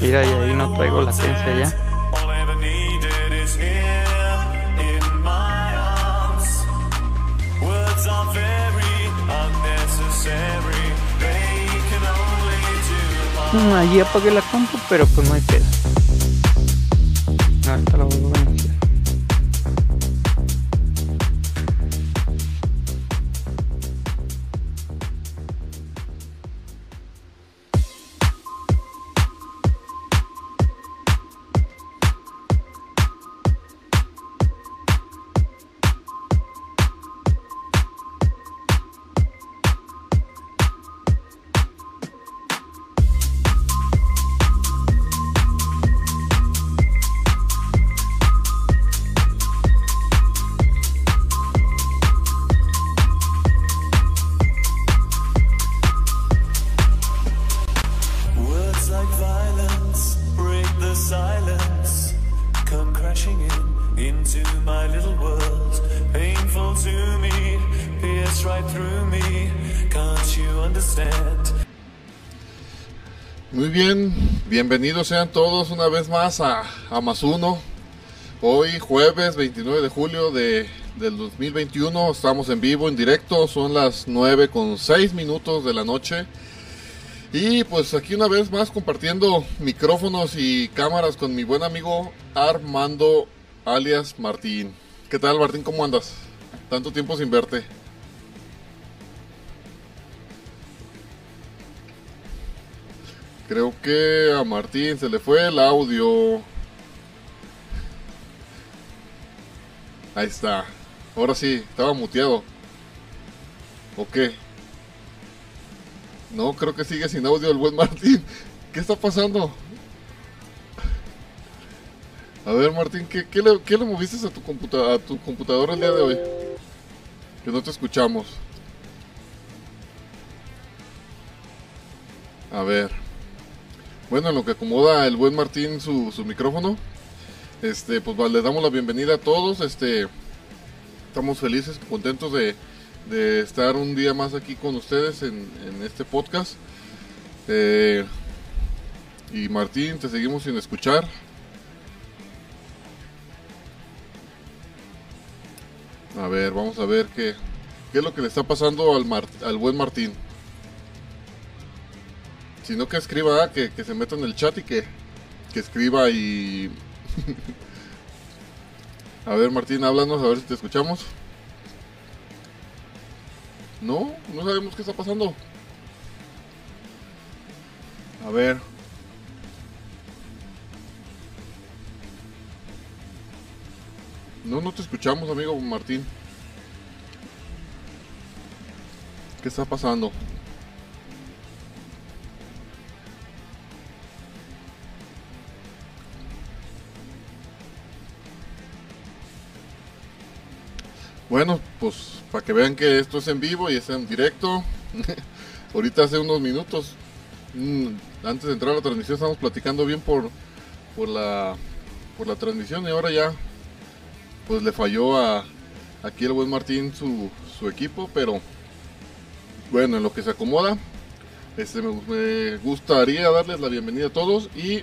Mira, y ahí no traigo latencia ya. Allí mm, apagué la compu, pero pues no hay pedo. Ahorita lo voy a bienvenidos sean todos una vez más a, a Más Uno. Hoy jueves 29 de julio de, del 2021 estamos en vivo, en directo, son las 9 con 6 minutos de la noche. Y pues aquí una vez más compartiendo micrófonos y cámaras con mi buen amigo Armando alias Martín. ¿Qué tal Martín? ¿Cómo andas? Tanto tiempo sin verte. Creo que a Martín se le fue el audio. Ahí está. Ahora sí, estaba muteado. ¿O qué? No, creo que sigue sin audio el buen Martín. ¿Qué está pasando? A ver, Martín, ¿qué, le moviste a tu, computa a tu computadora el día de hoy? Que no te escuchamos. A ver. Bueno, en lo que acomoda el buen Martín su, su micrófono, este, pues va, le damos la bienvenida a todos. Este, estamos felices, contentos de, de estar un día más aquí con ustedes en, en este podcast. Eh, y Martín, te seguimos sin escuchar. A ver, vamos a ver qué, qué es lo que le está pasando al, al buen Martín. Si no que escriba, ah, que, que se meta en el chat y que, que escriba y... a ver Martín, háblanos, a ver si te escuchamos. No, no sabemos qué está pasando. A ver. No, no te escuchamos, amigo Martín. ¿Qué está pasando? Bueno, pues para que vean que esto es en vivo y es en directo. Ahorita hace unos minutos, mm, antes de entrar a la transmisión, estábamos platicando bien por, por, la, por la transmisión y ahora ya pues le falló a aquí el buen Martín su, su equipo, pero bueno, en lo que se acomoda, este, me, me gustaría darles la bienvenida a todos y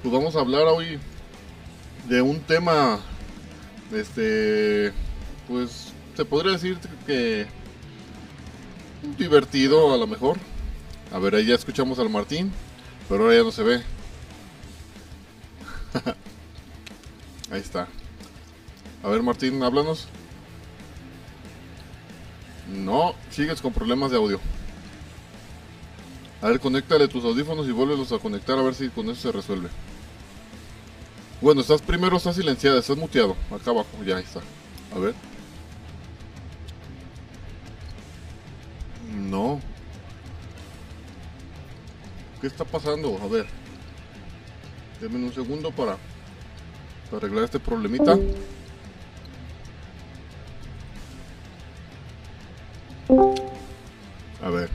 pues vamos a hablar hoy de un tema, este, pues se podría decir que divertido a lo mejor. A ver, ahí ya escuchamos al Martín, pero ahora ya no se ve. ahí está. A ver, Martín, háblanos. No, sigues con problemas de audio. A ver, conéctale tus audífonos y vuélvelos a conectar a ver si con eso se resuelve. Bueno, estás primero, estás silenciada, estás muteado. Acá abajo, ya ahí está. A ver. No. ¿Qué está pasando? A ver. Denme un segundo para, para arreglar este problemita. A ver.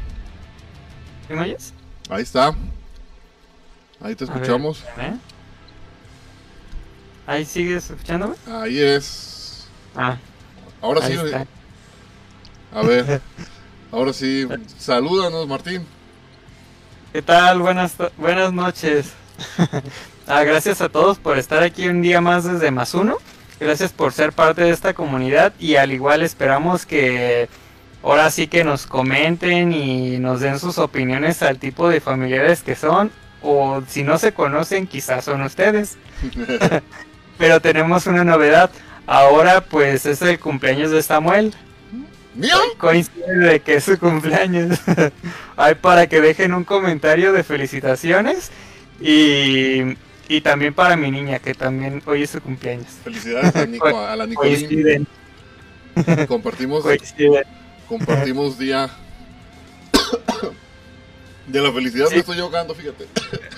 ¿Me oyes? Ahí está. Ahí te ver, escuchamos. ¿eh? ¿Ahí sigues escuchándome? Ahí es. Ah, Ahora sí. está. A ver. Ahora sí. Salúdanos, Martín. ¿Qué tal? Buenas, buenas noches. Ah, gracias a todos por estar aquí un día más desde Más Uno. Gracias por ser parte de esta comunidad y al igual esperamos que ahora sí que nos comenten y nos den sus opiniones al tipo de familiares que son o si no se conocen quizás son ustedes. Pero tenemos una novedad. Ahora pues es el cumpleaños de Samuel. ¿Mío? Coincide de que es su cumpleaños. Hay para que dejen un comentario de felicitaciones y, y también para mi niña que también hoy es su cumpleaños. Felicidades a, Nico, a la Nicolín. Coinciden, Compartimos, coinciden. compartimos día de la felicidad. Sí. Me estoy ahogando, fíjate.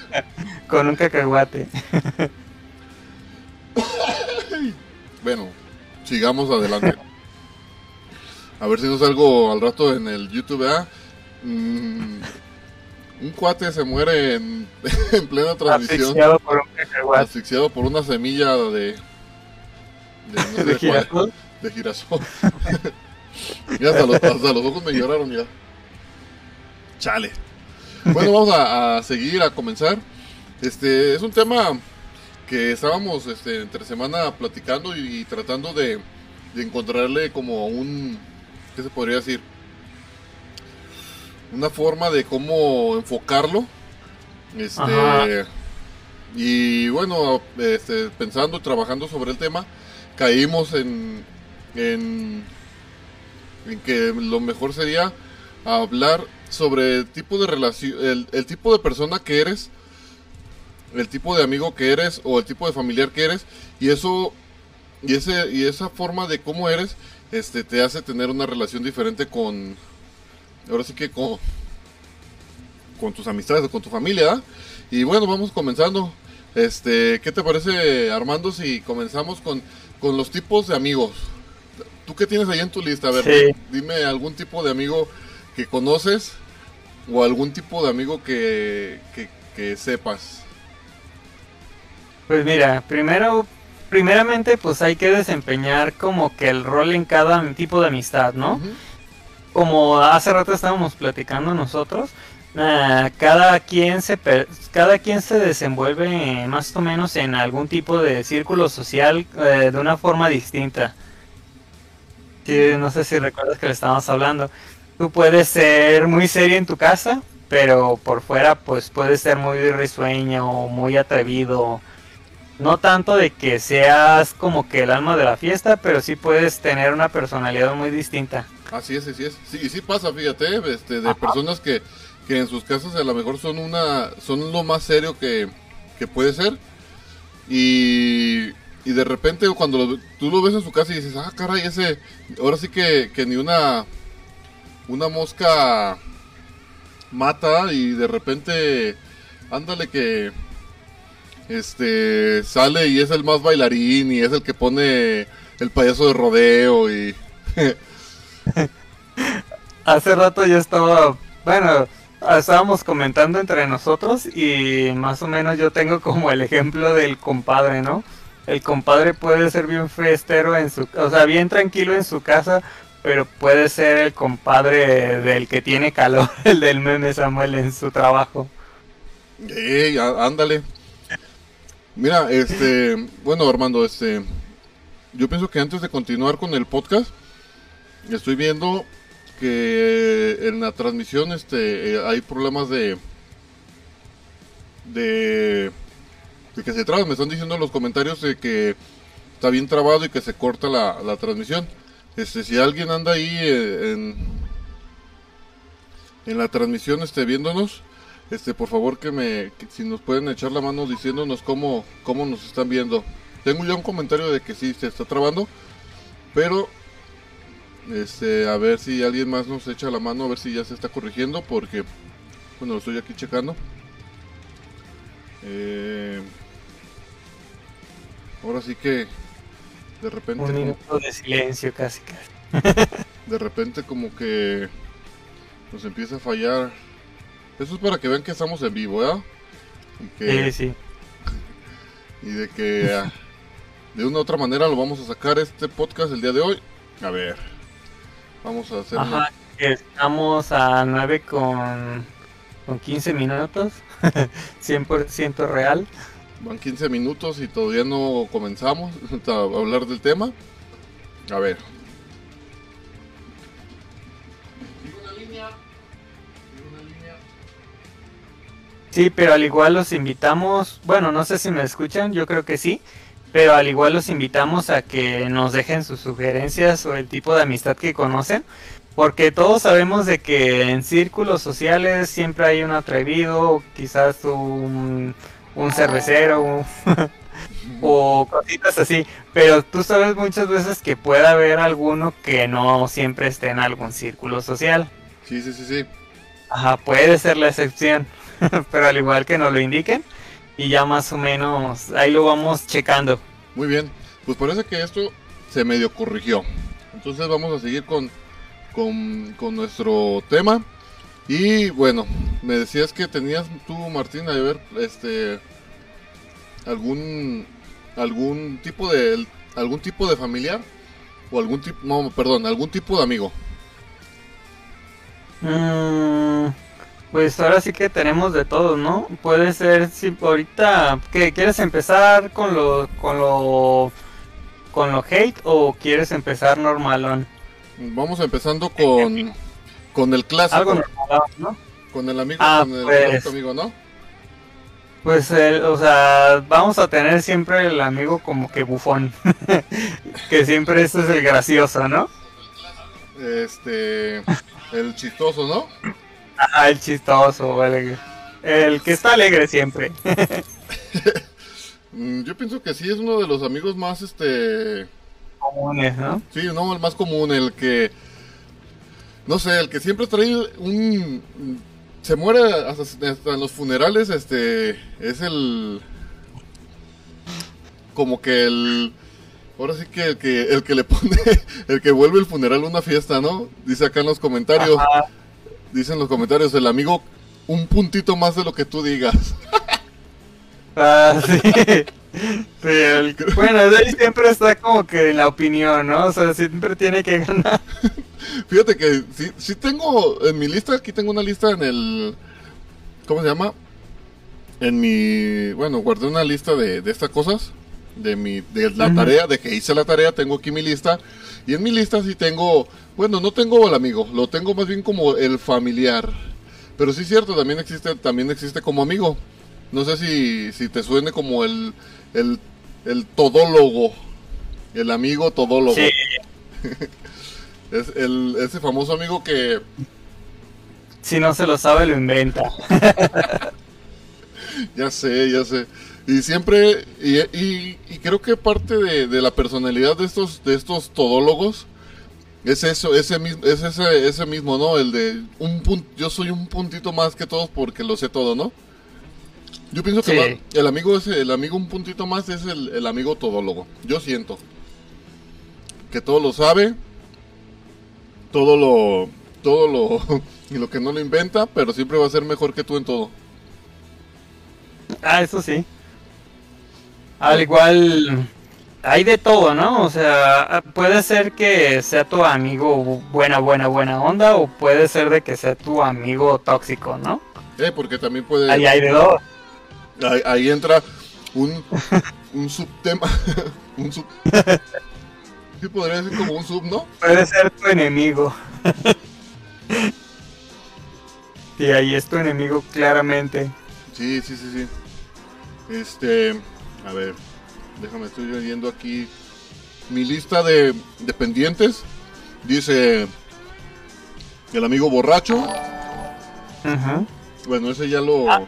Con un cacahuate. Bueno, sigamos adelante. A ver si no salgo al rato en el YouTube, ¿verdad? Mm, un cuate se muere en, en plena transmisión, Asfixiado por un asfixiado por una semilla de. de, no sé ¿De girasol? de girasol. ya hasta los, hasta los ojos me lloraron ya. Chale. Bueno, vamos a, a seguir, a comenzar. Este es un tema que estábamos este, entre semana platicando y, tratando de, de encontrarle como un, ¿qué se podría decir? Una forma de cómo enfocarlo. Este, Ajá. y bueno, este, pensando y trabajando sobre el tema, caímos en, en, en que lo mejor sería hablar sobre el tipo de relación, el, el tipo de persona que eres, el tipo de amigo que eres o el tipo de familiar que eres y eso y ese y esa forma de cómo eres, este, te hace tener una relación diferente con, ahora sí que con, con tus amistades o con tu familia. ¿ah? Y bueno, vamos comenzando. Este, ¿qué te parece, Armando, si comenzamos con, con los tipos de amigos? ¿Tú qué tienes ahí en tu lista? A ver, Sí. dime algún tipo de amigo que conoces o algún tipo de amigo que, que, que sepas. Pues mira, primero, primeramente pues hay que desempeñar como que el rol en cada tipo de amistad, ¿no? Como hace rato estábamos platicando nosotros, ah, cada quien se cada quien se desenvuelve eh, más o menos en algún tipo de círculo social eh, de una forma distinta. Sí, no sé si recuerdas que le estábamos hablando. Tú puedes ser muy serio en tu casa, pero por fuera pues puedes ser muy risueño o muy atrevido. No tanto de que seas como que el alma de la fiesta, pero sí puedes tener una personalidad muy distinta. Así es, así es. Sí, y sí pasa, fíjate, este, de personas que, que en sus casas a lo mejor son una, son lo más serio que, que puede ser. Y, y de repente cuando lo- tú lo ves en su casa y dices, ah, caray, ese, ahora sí que, que ni una, una mosca mata y de repente, ándale que, este, sale y es el más bailarín y es el que pone el payaso de rodeo y... Hace rato yo estaba, bueno, estábamos comentando entre nosotros y más o menos yo tengo como el ejemplo del compadre, ¿no? El compadre puede ser bien fiestero en su, o sea, bien tranquilo en su casa, pero puede ser el compadre del que tiene calor, el del meme Samuel en su trabajo. Ey, ándale. Mira, este, bueno, Armando, este, yo pienso que antes de continuar con el podcast, estoy viendo que en la transmisión, este, eh, hay problemas de, de, de que se traba. Me están diciendo en los comentarios de que está bien trabado y que se corta la, la transmisión. Este, si alguien anda ahí eh, en, en la transmisión, este, viéndonos, este, por favor que me, que si nos pueden echar la mano diciéndonos cómo, cómo nos están viendo. Tengo ya un comentario de que sí se está trabando, pero, este, a ver si alguien más nos echa la mano, a ver si ya se está corrigiendo, porque, bueno, lo estoy aquí checando. Eh, ahora sí que, de repente, Un minuto de silencio casi casi. de repente como que nos empieza a fallar. Eso es para que vean que estamos en vivo, ¿verdad? Y que, Sí, sí. y de que ah, de una u otra manera lo vamos a sacar este podcast el día de hoy. A ver, vamos a hacer Ajá, estamos a 9 con con 15 minutos, 100% real. Van 15 minutos y todavía no comenzamos a hablar del tema. A ver. Sí, pero al igual los invitamos, bueno, no sé si me escuchan, yo creo que sí, pero al igual los invitamos a que nos dejen sus sugerencias o el tipo de amistad que conocen, porque todos sabemos de que en círculos sociales siempre hay un atrevido, quizás un, un cervecero o cositas así, pero tú sabes muchas veces que puede haber alguno que no siempre esté en algún círculo social. Sí, sí, sí, sí. Ajá, puede ser la excepción. pero al igual que nos lo indiquen y ya más o menos ahí lo vamos checando. Muy bien, pues parece que esto se medio corrigió. Entonces vamos a seguir con, con, nuestro tema. Y bueno, me decías que tenías tú, Martín, a ver, este, algún, algún tipo de, algún tipo de familiar o algún tipo, no, perdón, algún tipo de amigo. Mmm pues ahora sí que tenemos de todo, ¿no? Puede ser si ahorita que quieres empezar con lo con lo con lo hate o quieres empezar normalón. Vamos empezando con con el clásico. Algo normal, ¿no? Con el amigo, ah, con el pues, amigo, ¿no? Pues, el, o sea, vamos a tener siempre el amigo como que bufón. que siempre este es el gracioso, ¿no? Este, el chistoso, ¿no? Ah, el chistoso, el, el que está alegre siempre. Mm, yo pienso que sí es uno de los amigos más, este... Comunes, ¿no? Sí, no, el más común, el que... No sé, el que siempre trae un... Se muere hasta, en los funerales, este... Es el... Como que el... Ahora sí que el que, el que le pone, el que vuelve el funeral una fiesta, ¿no? Dice acá en los comentarios. Dicen los comentarios, el amigo, un puntito más de lo que tú digas. Ah, sí. Bueno, él siempre está como que en la opinión, ¿no? O sea, siempre tiene que ganar. Fíjate que sí, sí tengo en mi lista, aquí tengo una lista en el... ¿Cómo se llama? En mi... Bueno, guardé una lista de, de estas cosas. De mi de la tarea, de que hice la tarea, tengo aquí mi lista. Y en mi lista sí tengo bueno, no tengo el amigo, lo tengo más bien como el familiar. Pero sí es cierto, también existe, también existe como amigo. No sé si, si te suene como el, el, el todólogo. El amigo todólogo. Sí. es el, ese famoso amigo que... Si no se lo sabe, lo inventa. ya sé, ya sé. Y siempre, y, y, y creo que parte de, de, la personalidad de estos, de estos todólogos es eso, ese mismo, es ese, ese mismo, ¿no? El de un punto, yo soy un puntito más que todos porque lo sé todo, ¿no? Yo pienso que el amigo es el amigo un puntito más es el, el, amigo todólogo. Yo siento que todo lo sabe, todo lo, todo lo y lo que no lo inventa, pero siempre va a ser mejor que tú en todo. Ah, eso sí. Al igual hay de todo, ¿no? O sea, puede ser que sea tu amigo buena, buena, buena onda, o puede ser de que sea tu amigo tóxico, ¿no? Eh, porque también puede. Ahí hay de todo. Ahí, entra un, un subtema. un sub. Sí, podría ser como un sub, ¿no? Puede ser tu enemigo. y ahí es tu enemigo, claramente. Sí, sí, sí, sí. Este. A ver. Déjame, estoy viendo aquí mi lista de, pendientes. Dice el amigo borracho. Bueno, ese ya lo... Ah,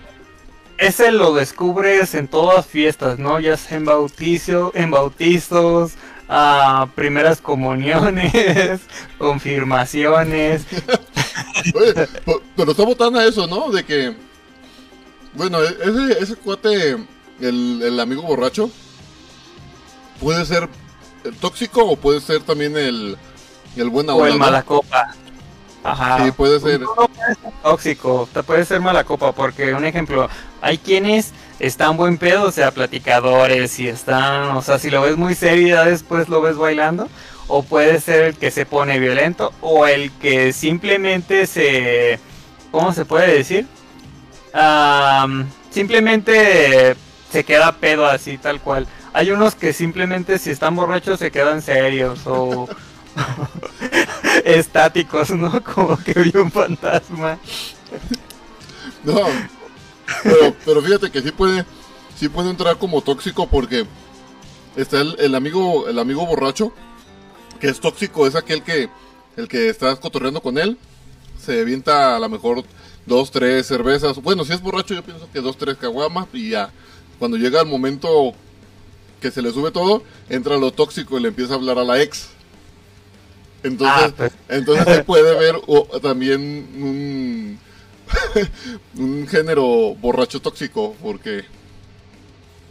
ese lo descubres en todas fiestas, ¿no? Ya sea en bautizo, en bautizos, a primeras comuniones, confirmaciones. Oye, pero está votando a eso, ¿no? De que, bueno, e-, ese, ese cuate, el, el amigo borracho, puede ser el tóxico o puede ser también el, el buena O el mala copa. Ajá. Sí, puede ser. tóxico, puede ser mala copa, porque un ejemplo, hay quienes están buen pedo, o sea, platicadores y están, o sea, si lo ves muy serio y ya después lo ves bailando, o puede ser el que se pone violento, o el que simplemente se, ¿cómo se puede decir? simplemente se queda pedo así tal cual. Hay unos que simplemente si están borrachos se quedan serios o estáticos, ¿no? Como que vio un fantasma. No, pero, fíjate que sí puede, sí puede entrar como tóxico porque está el, el amigo, el amigo borracho, que es tóxico, es aquel que, el que estás cotorreando con él, se avienta a lo mejor dos, tres cervezas, bueno, si es borracho yo pienso que dos, tres caguamas y ya, cuando llega el momento que se le sube todo, entra lo tóxico y le empieza a hablar a la ex. Entonces, Ah, pues. entonces se puede ver o, también un, un género borracho tóxico, porque...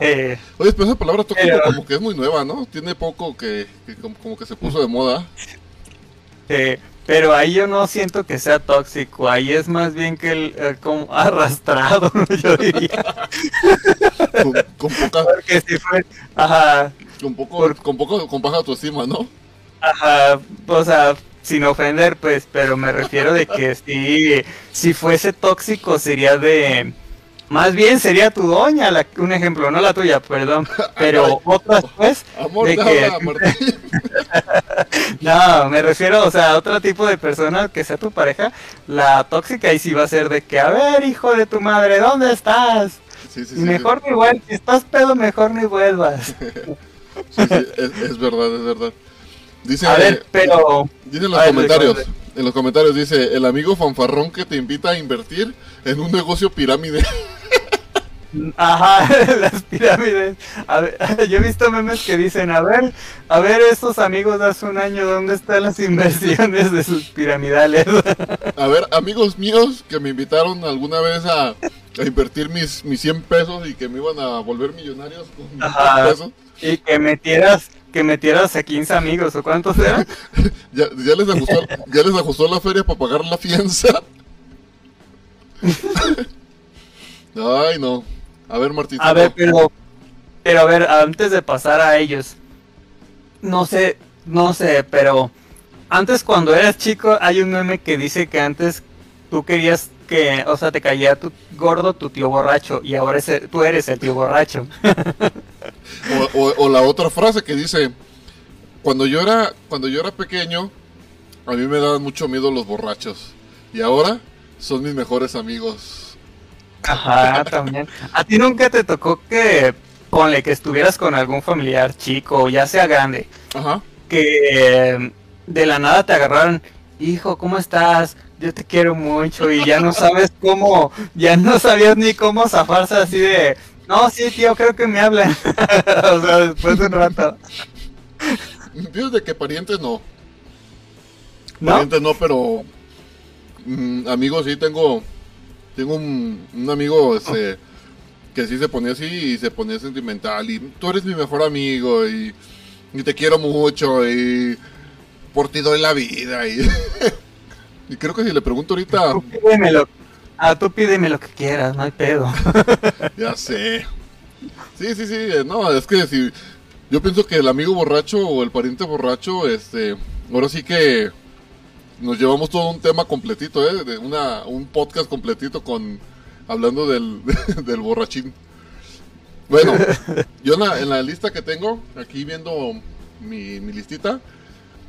Eh, Oye, pero esa palabra tóxico como que es muy nueva, ¿no? Tiene poco que, que como, como que se puso de moda. eh, pero ahí yo no siento que sea tóxico, ahí es más bien que el, eh, como arrastrado, yo diría. Con, con poca, Porque si fue, ajá, con poco, Por- con poco, con baja autoestima, ¿no? Ajá, o sea, sin ofender, pues, pero me refiero de que si, si fuese tóxico sería de... Más bien sería tu doña, la- un ejemplo, no la tuya, perdón, pero otras pues, Amor, de que, no, me refiero, o sea, a otro tipo de persona que sea tu pareja, la tóxica y sí va a ser de que, a ver, hijo de tu madre, ¿dónde estás? Sí, sí, mejor ni vuelvas, si estás pedo, mejor ni vuelvas. sí, sí, es, es verdad, es verdad. Dice, A ver, pero... dice en los ver, comentarios, recuerde. en los comentarios dice, el amigo fanfarrón que te invita a invertir en un negocio pirámide. Ajá, las pirámides. A ver, yo he visto memes que dicen, a ver, a ver estos amigos de hace un año, ¿dónde están las inversiones de sus piramidales? A ver, amigos míos que me invitaron alguna vez a, a invertir mis, mis 100 pesos y que me iban a volver millonarios con Ajá. 100 pesos. y que metieras, que metieras a 15 amigos, ¿o cuántos eran? Ya, ya les ajustó, ya les ajustó la feria para pagar la fianza. Ay, no. A ver, Martín. A ver, pero, pero a ver, antes de pasar a ellos, no sé, no sé, pero antes cuando eras chico hay un meme que dice que antes tú querías que, o sea, te caía tu gordo tu tío borracho y ahora ese- tú eres el tío borracho. O, o- o la otra frase que dice, cuando yo era, cuando yo era pequeño, a mí me daban mucho miedo los borrachos. Y ahora son mis mejores amigos. Ajá, también. ¿A ti nunca te tocó que, ponle, que estuvieras con algún familiar chico, ya sea grande, Ajá. que eh, de la nada te agarraron, hijo, ¿cómo estás? Yo te quiero mucho y ya no sabes cómo, ya no sabías ni cómo zafarse así de, no, sí, tío, creo que me hablan. o sea, después de un rato. Fíjate que parientes no. ¿No? Parientes no, pero mm, amigos sí tengo. Tengo un, un amigo este, que sí se ponía así y se ponía sentimental. Y tú eres mi mejor amigo y, y te quiero mucho y por ti doy la vida. Y, y creo que si le pregunto ahorita, Tú pídemelo. Ah, tú pídeme lo que quieras, no hay pedo. ya sé. Sí, sí, sí. eh, No, es que si. Yo pienso que el amigo borracho o el pariente borracho, este. Ahora sí que. Nos llevamos todo un tema completito, ¿eh? De una, un podcast completito con. Hablando del, del borrachín. Bueno, yo en la, en la lista que tengo, aquí viendo mi, mi listita,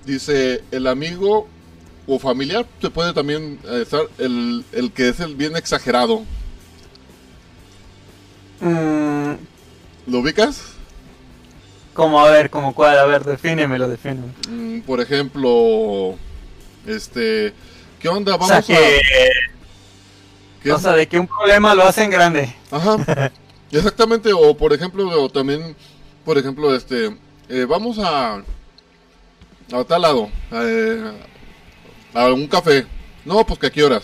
dice el amigo o familiar, se puede también eh, estar el, el que es el bien exagerado. Mm, ¿Lo ubicas? como, a ver, como cuál, a ver, defínemelo, defínemelo. Mm, por ejemplo, este, ¿qué onda? O Vamos sea, que, a... ¿qué o sea, de que un problema lo hacen grande. Ajá, exactamente, o por ejemplo, o también, por ejemplo, este, eh, vamos a, a tal lado, eh, a un café. No, pues que a qué horas.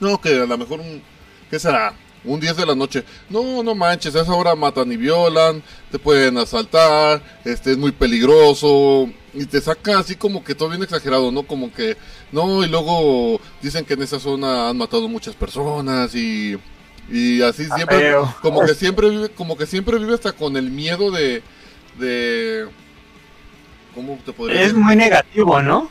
No, que a lo mejor, un, ¿qué será? Un 10 de la noche. No, no manches, a esa hora matan y violan, te pueden asaltar, este es muy peligroso. Y te saca así como que todo bien exagerado, ¿no? Como que, no, y luego dicen que en esa zona han matado muchas personas y, y así siempre, feo. como que siempre vive, como que siempre vive hasta con el miedo de, de, ¿cómo te podría Es decir? muy negativo, ¿no?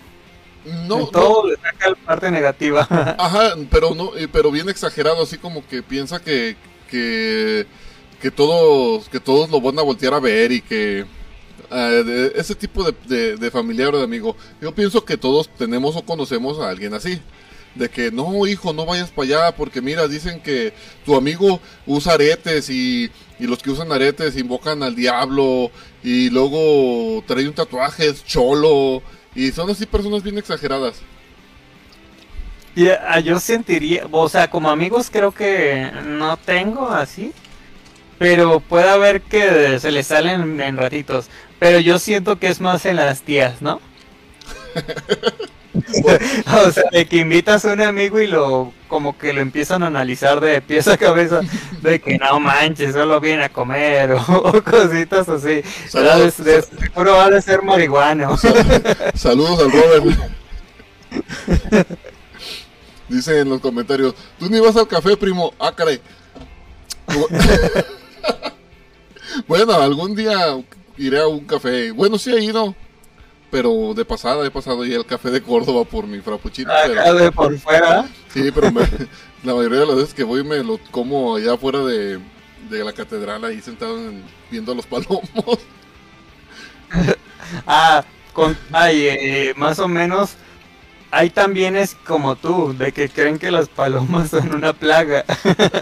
No, En todo le saca la parte negativa. Ajá, pero no, eh, pero bien exagerado, así como que piensa que, que, que todos, que todos lo van a voltear a ver y que de- ese tipo de, de, familiar o de amigo. Yo pienso que todos tenemos o conocemos a alguien así. De que no, hijo, no vayas para allá porque mira, dicen que tu amigo usa aretes y, y los que usan aretes invocan al diablo y luego trae un tatuaje, es cholo y son así personas bien exageradas. Y, ah, yo sentiría, o sea, como amigos creo que no tengo así, pero puede haber que se le salen en ratitos, pero yo siento que es más en las tías, ¿no? o sea, de que invitas a un amigo y lo como que lo empiezan a analizar de pies a cabeza, de que no manches, solo viene a comer o, o cositas así. Saludos. De, de seguro va a ser marihuano. Saludos al Robert. Dice en los comentarios, tú ni vas al café, primo. Ah, caray. bueno, algún día iré a un café. Bueno, sí he ido. Pero de pasada he pasado ya al café de Córdoba por mi frappuccino. pero- Acá de por fuera. sí, pero me- la mayoría de las veces que voy me lo como allá afuera de, de la catedral, ahí sentado en- viendo a los palomos. Ah, con, ay, eh, más o menos. Ahí también es como tú, de que creen que las palomas son una plaga.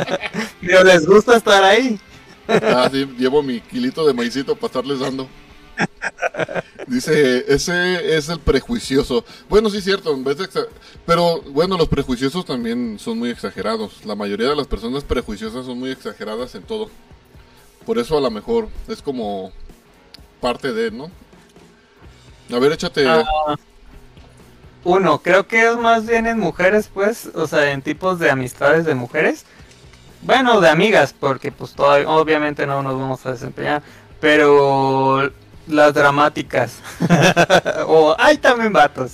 Pero les gusta estar ahí. Ah, sí, llevo mi kilito de maicito para estarles dando. Dice, ese es el prejuicioso. Bueno, sí cierto, pero bueno, los prejuiciosos también son muy exagerados. La mayoría de las personas prejuiciosas son muy exageradas en todo. Por eso a lo mejor es como parte de, ¿no? A ver, échate. Ah, Uno, creo que es más bien en mujeres, pues, o sea, en tipos de amistades de mujeres. Bueno, de amigas, porque pues todavía, obviamente no nos vamos a desempeñar, pero las dramáticas. o hay también vatos.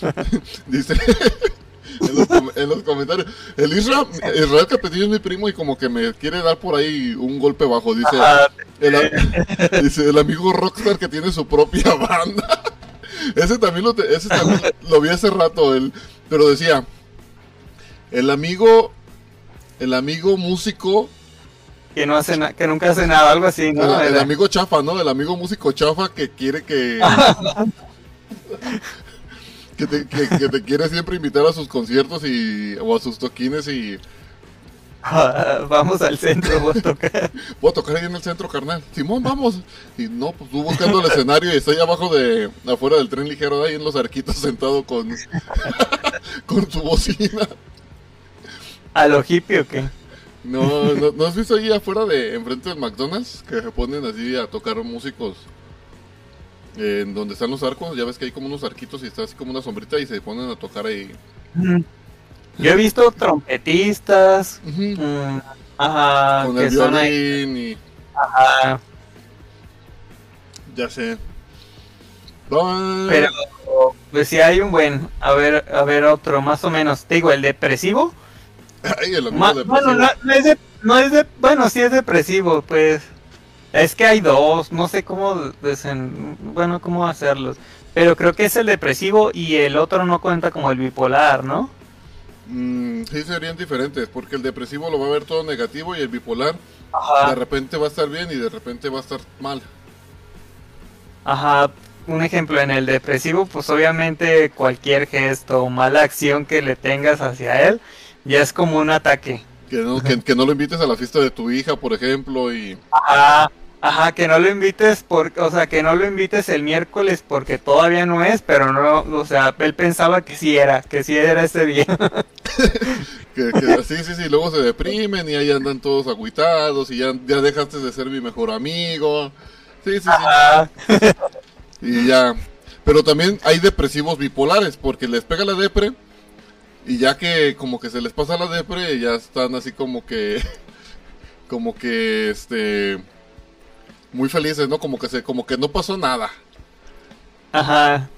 Dice en, los, com- en los comentarios. El Israel, Israel Capetillo es mi primo y como que me quiere dar por ahí un golpe bajo. Dice, el, dice el amigo Rockstar que tiene su propia banda. Ese también lo, te- ese también lo vi hace rato. El, pero decía, el amigo, el amigo músico, que no hace que nunca hace nada, algo así, ¿no? el, el amigo chafa, ¿no? El amigo músico chafa que quiere que... Que te, que, que te quiere siempre invitar a sus conciertos y o a sus toquines y Vamos al centro, voy a tocar. voy a tocar ahí en el centro, carnal. Simón, vamos. Y no, pues tú buscando el escenario y estoy abajo de, afuera del tren ligero, de ahí en los arquitos sentado con, con su bocina. ¿A lo hippie o qué? No, no, ¿no has visto ahí afuera de, enfrente del McDonald's? Que se ponen así a tocar músicos en donde están los arcos. Ya ves que hay como unos arquitos y está así como una sombrita y se ponen a tocar ahí. Yo he visto trompetistas, mm, ajá, Con que el ahí, violín y ajá, ya sé. Bye. pero pues si hay un buen, a ver, a ver otro, más o menos, te digo, el depresivo, Ay, el amigo Ma- de bueno, no, no es de, no es de, bueno, sí es depresivo, pues, es que hay dos, no sé cómo desen, bueno, cómo hacerlos, pero creo que es el depresivo y el otro no cuenta como el bipolar, ¿no? Mm, sí, serían diferentes, porque el depresivo lo va a ver todo negativo y el bipolar de repente va a estar bien y de repente va a estar mal. ajá, un ejemplo, en el depresivo, pues obviamente cualquier gesto o mala acción que le tengas hacia él, ya es como un ataque. Que no, que, que no lo invites a la fiesta de tu hija, por ejemplo, y Ajá, ajá, que no lo invites por, o sea, que no lo invites el miércoles porque todavía no es, pero no, o sea, él pensaba que sí era, que sí era ese día. que, que sí, sí, sí, luego se deprimen y ahí andan todos agüitados y ya, ya dejaste de ser mi mejor amigo. Sí, sí, sí. Ajá, Y ya. Pero también hay depresivos bipolares, porque les pega la depre y ya que como que se les pasa la depre, ya están así como que como que este muy felices, ¿no? Como que se como que no pasó nada. ajá.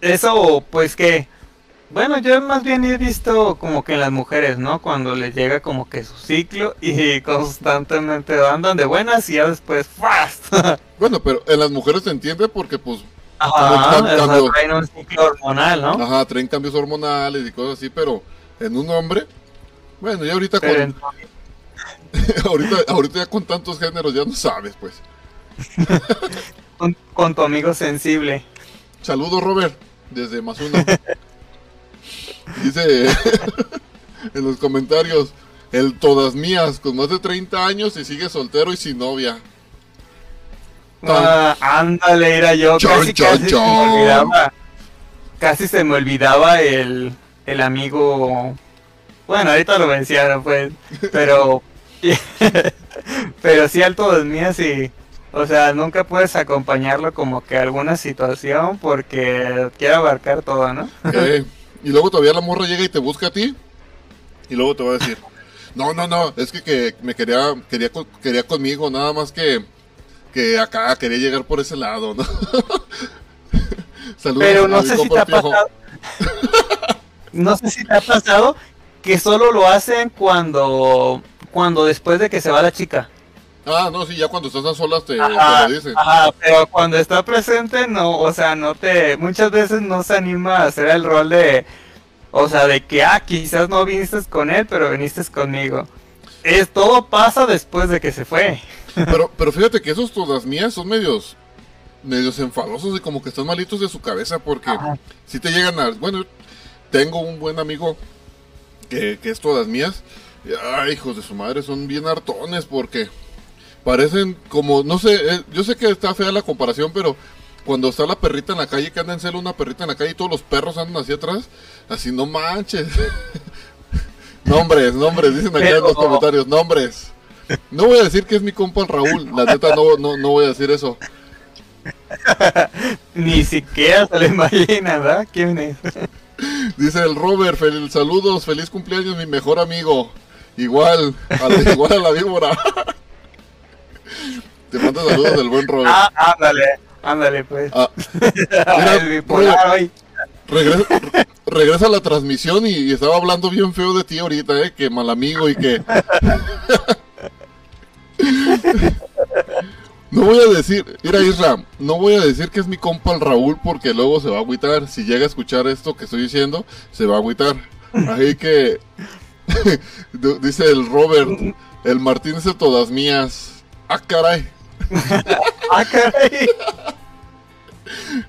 Eso, pues que, bueno, yo más bien he visto como que en las mujeres, ¿no? Cuando les llega como que su ciclo y constantemente andan de buenas y ya después, ¡fast! Bueno, pero en las mujeres se entiende porque pues Ajá, traen un ciclo hormonal, ¿no? Ajá, traen cambios hormonales y cosas así, pero en un hombre, bueno, ya ahorita Pero con, ahorita, ahorita ya con tantos géneros ya no sabes, pues. con, con tu amigo sensible. Saludos, Robert, desde más uno. Dice en los comentarios, el todas mías, con más de 30 años y sigue soltero y sin novia. Ah, ándale, era yo. Chon, casi, chon, casi se me olvidaba. Casi se me olvidaba el, el amigo. Bueno, ahorita lo mencionaron, pues. Pero. pero sí, al todas mías y. O sea, nunca puedes acompañarlo como que a alguna situación porque quiere abarcar todo, ¿no? Eh, y luego todavía la morra llega y te busca a ti. Y luego te va a decir, no, no, no, es que, que me quería, quería, quería conmigo, nada más que, que acá quería llegar por ese lado, ¿no? Saludos Pero no sé si te ha pasado. no sé si te ha pasado que solo lo hacen cuando. Cuando después de que se va la chica. Ah, no, sí, ya cuando estás a solas te, lo dicen. ajá, pero cuando está presente no, o sea, no te, muchas veces no se anima a hacer el rol de, o sea, de que, ah, quizás no viniste con él, pero viniste conmigo. Es, todo pasa después de que se fue. Pero, pero fíjate que esos todas mías son medios, medios enfadosos y como que están malitos de su cabeza porque Ajá. si te llegan a, bueno, tengo un buen amigo que, que es todas mías. y, Ay, hijos de su madre, son bien hartones porque parecen como, no sé, eh, yo sé que está fea la comparación, pero cuando está la perrita en la calle, que anda en celo una perrita en la calle y todos los perros andan hacia atrás, así no manches. nombres, nombres, dicen acá en los comentarios, nombres. No voy a decir que es mi compa Raúl, la neta no, no, no voy a decir eso. Ni siquiera se lo imagina, ¿verdad? ¿Quién es? Dice el Robert, fel- saludos, feliz cumpleaños mi mejor amigo. Igual, a la, igual a la víbora. Te mando saludos del buen Robert. Ah, ándale, ándale, pues. Ah, mira, regresa, re- regresa a la transmisión y, y estaba hablando bien feo de ti ahorita, eh, que mal amigo y que... No voy a decir, mira Isra, no voy a decir que es mi compa el Raúl porque luego se va a agüitar. Si llega a escuchar esto que estoy diciendo, se va a agüitar. Así que, dice el Robert, el Martín dice todas mías. Ah, caray, Ah, caray.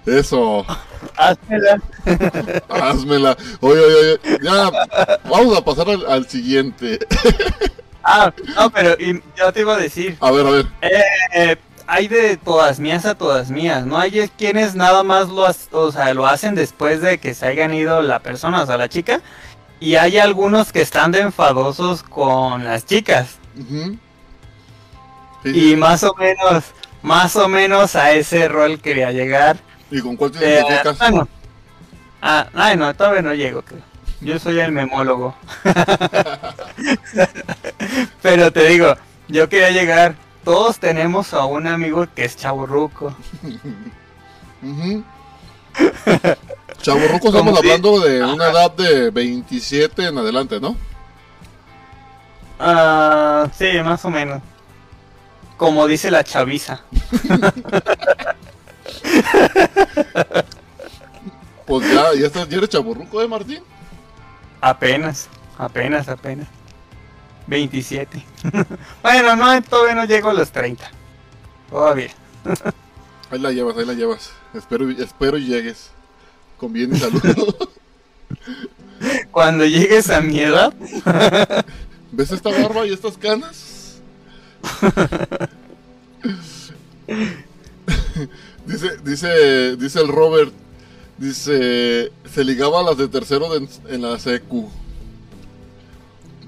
eso, Házmela. házmela. Oye, oye, oye, ya, vamos a pasar al, al siguiente. Ah, no, pero y yo te iba a decir. A ver, a ver. Eh, hay de todas mías a todas mías, ¿no? Hay quienes nada más lo, o sea, lo hacen después de que se hayan ido la persona, o sea, la chica. Y hay algunos que están de enfadosos con las chicas. Sí, Y más o menos, más o menos a ese rol quería llegar. ¿Y con cuál te Eh, identificas? Ah, ay, no, todavía no llego, creo. Yo soy el memólogo. Pero te digo, yo quería llegar. Todos tenemos a un amigo que es chaburruco. Como estamos si- hablando de una edad de 27 en adelante, ¿no? Ah, sí, más o menos. Como dice la chaviza. Pues ya, ya, estás, ya eres chaborruco, ¿eh, Martín? Apenas, apenas, apenas. 27. bueno, no, todavía no llego a los 30. Todavía. Ahí la llevas, ahí la llevas. Espero, espero y llegues. Con bien y salud. Cuando llegues a mi edad, ¿Ves esta barba y estas canas? dice, dice, dice el Robert, dice, se ligaba a las de tercero de- en la secu.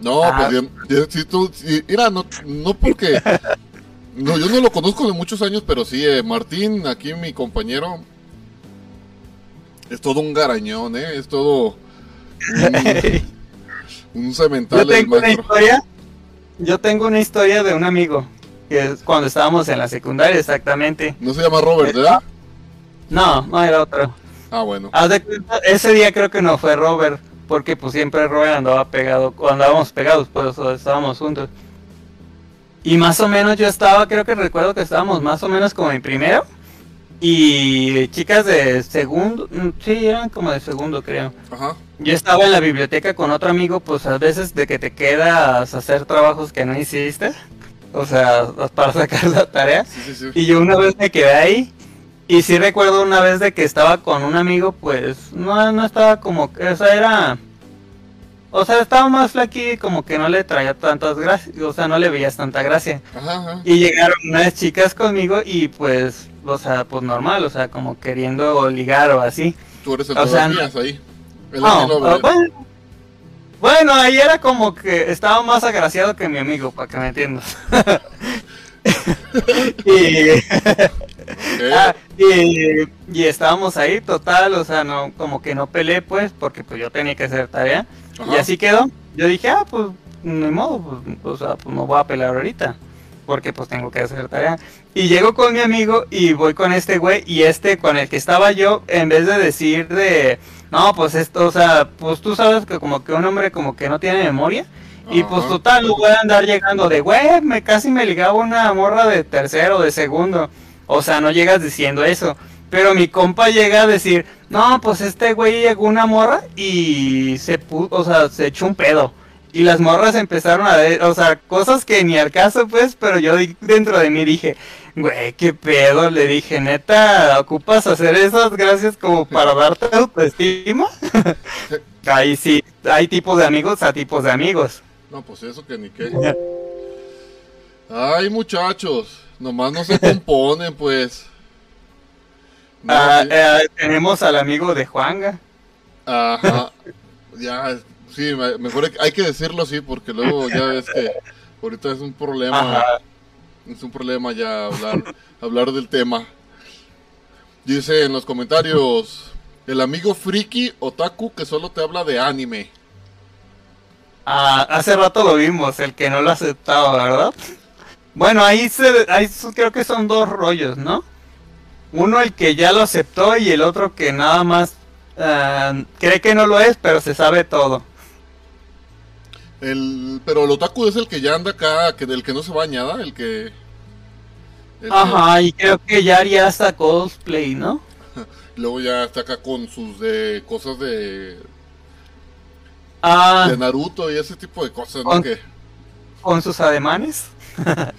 No, Ah. pues si tú, si- mira, no, no porque, no, yo no lo conozco de muchos años, pero sí, eh, Martín, aquí mi compañero, es todo un garañón, eh, es todo un, un cemental yo tengo una historia. Yo tengo una historia de un amigo. Que es cuando estábamos en la secundaria, exactamente. No se llama Robert, ¿verdad? No, no era otro. Ah, bueno. Ese día creo que no fue Robert, porque pues siempre Robert andaba pegado, o andábamos pegados, pues o estábamos juntos. Y más o menos yo estaba, creo que recuerdo que estábamos más o menos como en primero. y chicas de segundo, mm, sí, eran como de segundo creo. Ajá. Yo estaba en la biblioteca con otro amigo, pues a veces de que te quedas a hacer trabajos que no hiciste, o sea, para sacar la tarea. Sí, sí, sí. Y yo una vez me quedé ahí. Y sí recuerdo una vez de que estaba con un amigo, pues no, no estaba como que, o sea, era... O sea, estaba más flaky, como que no le traía tantas gracias, o sea, no le veías tanta gracia. Ajá, ajá. Y llegaron unas chicas conmigo y pues, o sea, pues normal, o sea, como queriendo ligar o así. Tú eres el o sea, ahí. El No, ah, bueno, bueno, ahí era como que estaba más agraciado que mi amigo, para que me entiendas. y, ah, y, y estábamos ahí, total, o sea, no, como que no peleé, pues, porque pues yo tenía que hacer tarea. Y así quedó. Yo dije, ah, pues, ni modo, pues, o sea, pues no voy a pelear ahorita. Porque pues tengo que hacer tarea. Y llego con mi amigo y voy con este güey. Y este con el que estaba yo, en vez de decir de, no, pues esto, o sea, pues tú sabes que como que un hombre como que no tiene memoria. Y pues total, no voy a andar llegando de, güey, me casi me ligaba una morra de tercero, de segundo. O sea, no llegas diciendo eso. Pero mi compa llega a decir, no, pues este güey llegó una morra y se pu o sea, se echó un pedo. Y las morras empezaron a ver, o sea, cosas que ni al caso, pues, pero yo dentro de mí dije, güey, qué pedo, le dije, neta, ¿ocupas hacer esas gracias como para darte autoestima? Ahí sí, hay tipos de amigos a tipos de amigos. No, pues eso que ni qué. Ay, muchachos. Nomás no se componen, pues. No, Ah, sí. eh, tenemos al amigo de Juanga. Ajá. Ya, sí, me- mejor hay- hay que decirlo así porque luego ya ves que ahorita es un problema. Ajá. Es un problema ya hablar, hablar del tema. Dice en los comentarios, el amigo friki otaku que solo te habla de anime. Ah, hace rato lo vimos, el que no lo aceptaba, ¿verdad? Bueno, ahí, se, ahí creo que son dos rollos, ¿no? Uno el que ya lo aceptó y el otro que nada más ah, cree que no lo es, pero se sabe todo. El, pero el otaku es el que ya anda acá, que del que no se baña, ¿da? El que... el que Ajá, y creo que ya haría hasta cosplay, ¿no? luego ya está acá con sus de cosas de, Ah, de Naruto y ese tipo de cosas, ¿no? Con- con sus ademanes.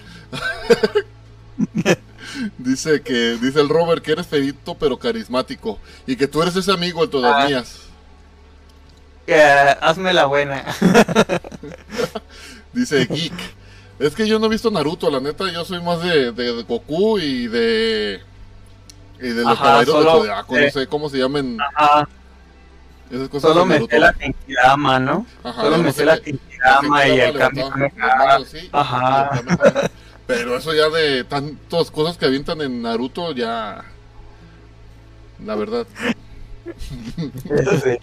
Dice que dice el Robert que eres feito pero carismático y que tú eres ese amigo el todas Ah. Que, hazme la buena. Dice Geek. Es que yo no he visto Naruto, la neta, yo soy más de, de Goku y de y de los caballeros de Zodiaco, eh. no sé cómo se llaman Ajá, esas cosas solo me sé la Genkidama, ¿no? Ajá, Solo me sé la que- Genkidama y el Ajá. Pero eso ya de tantas cosas que avientan en Naruto ya la verdad. Eso sí.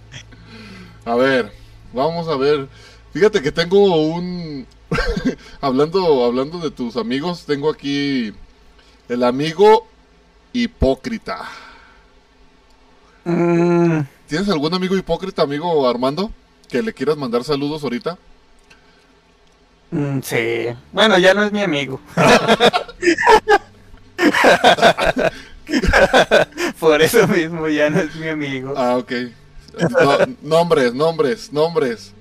A ver, vamos a ver. Fíjate que tengo un hablando hablando de tus amigos, tengo aquí el amigo hipócrita. Mm, ¿Tienes algún amigo hipócrita, amigo Armando, que le quieras mandar saludos ahorita? Mm, sí. Bueno, ya no es mi amigo. Por eso mismo ya no es mi amigo. Ah, ok. No, nombres, nombres, nombres.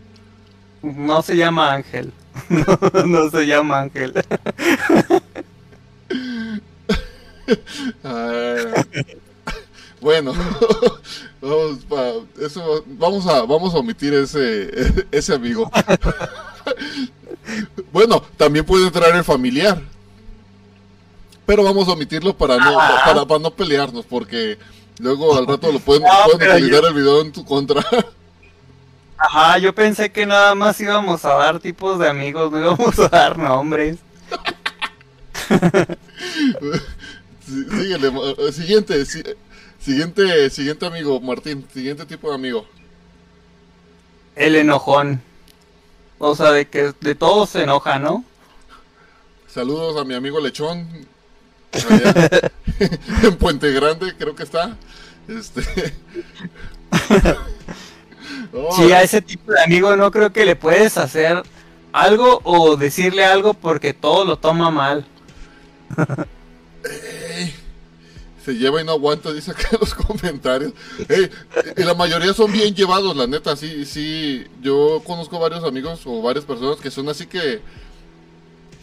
No se llama Ángel. No, no se llama Ángel. Ah, bueno, vamos, pa- eso, vamos a vamos a omitir ese ese amigo. Bueno, también puede entrar el familiar, pero vamos a omitirlo para no Ah. para, para no pelearnos, porque luego al rato lo pueden, No, pueden utilizar yo- el video en tu contra. Ajá, yo pensé que nada más íbamos a dar tipos de amigos, no íbamos a dar nombres. Sí, síguele, eh, siguiente, si- siguiente, siguiente amigo, Martín, siguiente tipo de amigo. El enojón. O sea, de que de todo se enoja, ¿no? Saludos a mi amigo Lechón. en Puente Grande, creo que está. Este. Oh, Sí, a ese tipo de amigo no creo que le puedes hacer algo o decirle algo porque todo lo toma mal. se lleva y no aguanta, dice acá en los comentarios. Y la mayoría son bien llevados, la neta, sí, sí. Yo conozco varios amigos o varias personas que son así que,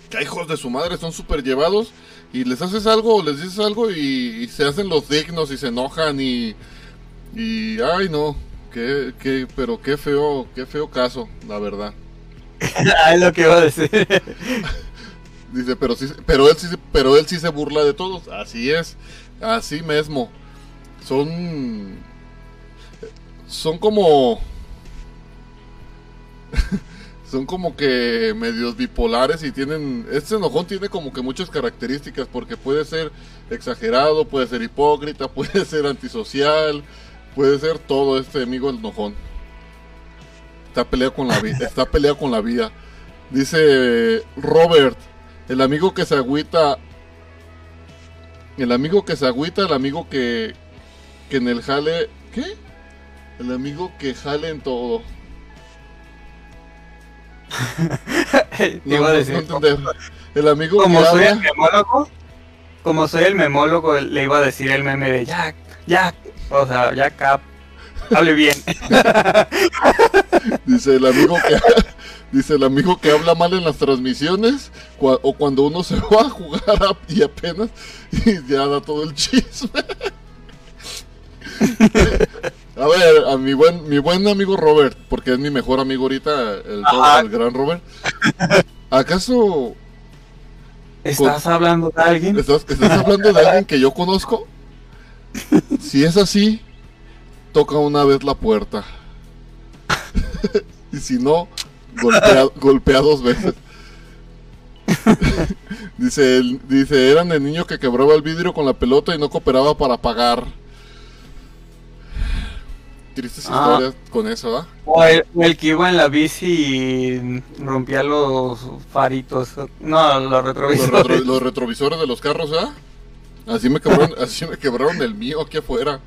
que hijos de su madre, son súper llevados. Y les haces algo o les dices algo y, y se hacen los dignos y se enojan y, y ay no, qué, qué, pero qué feo, qué feo caso, la verdad. Es lo que iba a decir. Dice, pero sí, pero él sí, pero él sí se burla de todos. Así es, así mismo. Son, son como, son como que medios bipolares y tienen, este enojón tiene como que muchas características porque puede ser exagerado, puede ser hipócrita, puede ser antisocial, puede ser todo este amigo el enojón. Está peleado con la vida, está peleado con la vida. Dice Robert, el amigo que se agüita. El amigo que se agüita, el amigo que. que en el jale. ¿Qué? El amigo que jale en todo. No, iba a no- decir. no entender. El amigo como que soy el memólogo, como soy el memólogo, le iba a decir el meme de Jack, Jack, o sea, Jack Cap, hable bien. Dice el amigo que. Dice el amigo que habla mal en las transmisiones. cua- o cuando uno se va a jugar a- y apenas. Y ya da todo el chisme. A ver, a mi buen, mi buen amigo Robert, porque es mi mejor amigo ahorita, el gran Robert. ¿Acaso ¿Estás hablando de alguien? estás, estás hablando de alguien que yo conozco? Si es así, toca una vez la puerta. y si no, golpea, golpea dos veces. dice, dice, eran el niño que quebraba el vidrio con la pelota y no cooperaba para pagar. Tristes Ah. historias con eso, ¿ah? O el, que iba en la bici y rompía los faritos, no, los Los, retrovisores. retro- los retrovisores de los carros, ¿ah? Así me quebraron, así me quebraron el mío aquí afuera.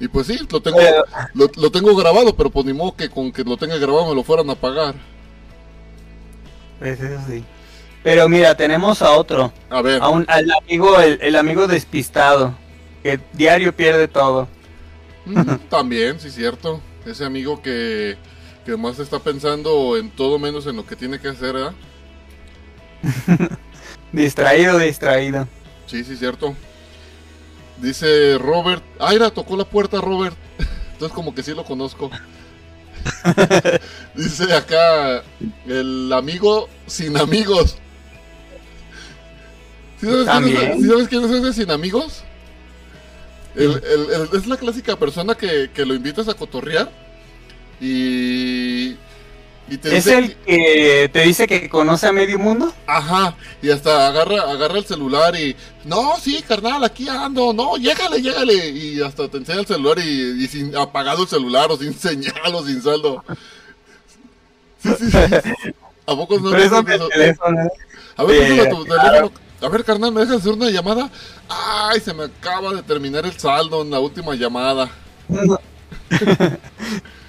Y pues sí, lo tengo, Pero- lo, lo tengo grabado, pero pues ni modo que con que lo tenga grabado me lo fueran a pagar. Pues eso sí. Pero mira, tenemos a otro, A ver, a un, al amigo, el, el amigo despistado, que diario pierde todo. mm, también, sí, cierto. Ese amigo que, que más está pensando en todo menos en lo que tiene que hacer, ¿ah? Distraído, distraído. Sí, sí, cierto. Dice Robert. Aira tocó la puerta, Robert. Entonces, como que sí lo conozco. Dice acá el amigo sin amigos. ¿Sí sabes, quién es, También. sí sabes quién es ese sin amigos? El- el- el- es la clásica persona que, que lo invitas a cotorrear y, y te ¿Es dice el que te dice que conoce a medio mundo? Ajá, y hasta agarra, agarra el celular y, no, sí, carnal, aquí ando, no, llégale, llégale, y hasta te enseña el celular y, y sin apagado el celular o sin señal o sin saldo. Sí, sí, sí. ¿A poco no? Préstame haces el eso? teléfono. A ver, préstame tu claro. teléfono. A ver, carnal, ¿me dejas hacer una llamada? Ay, se me acaba de terminar el saldo en la última llamada.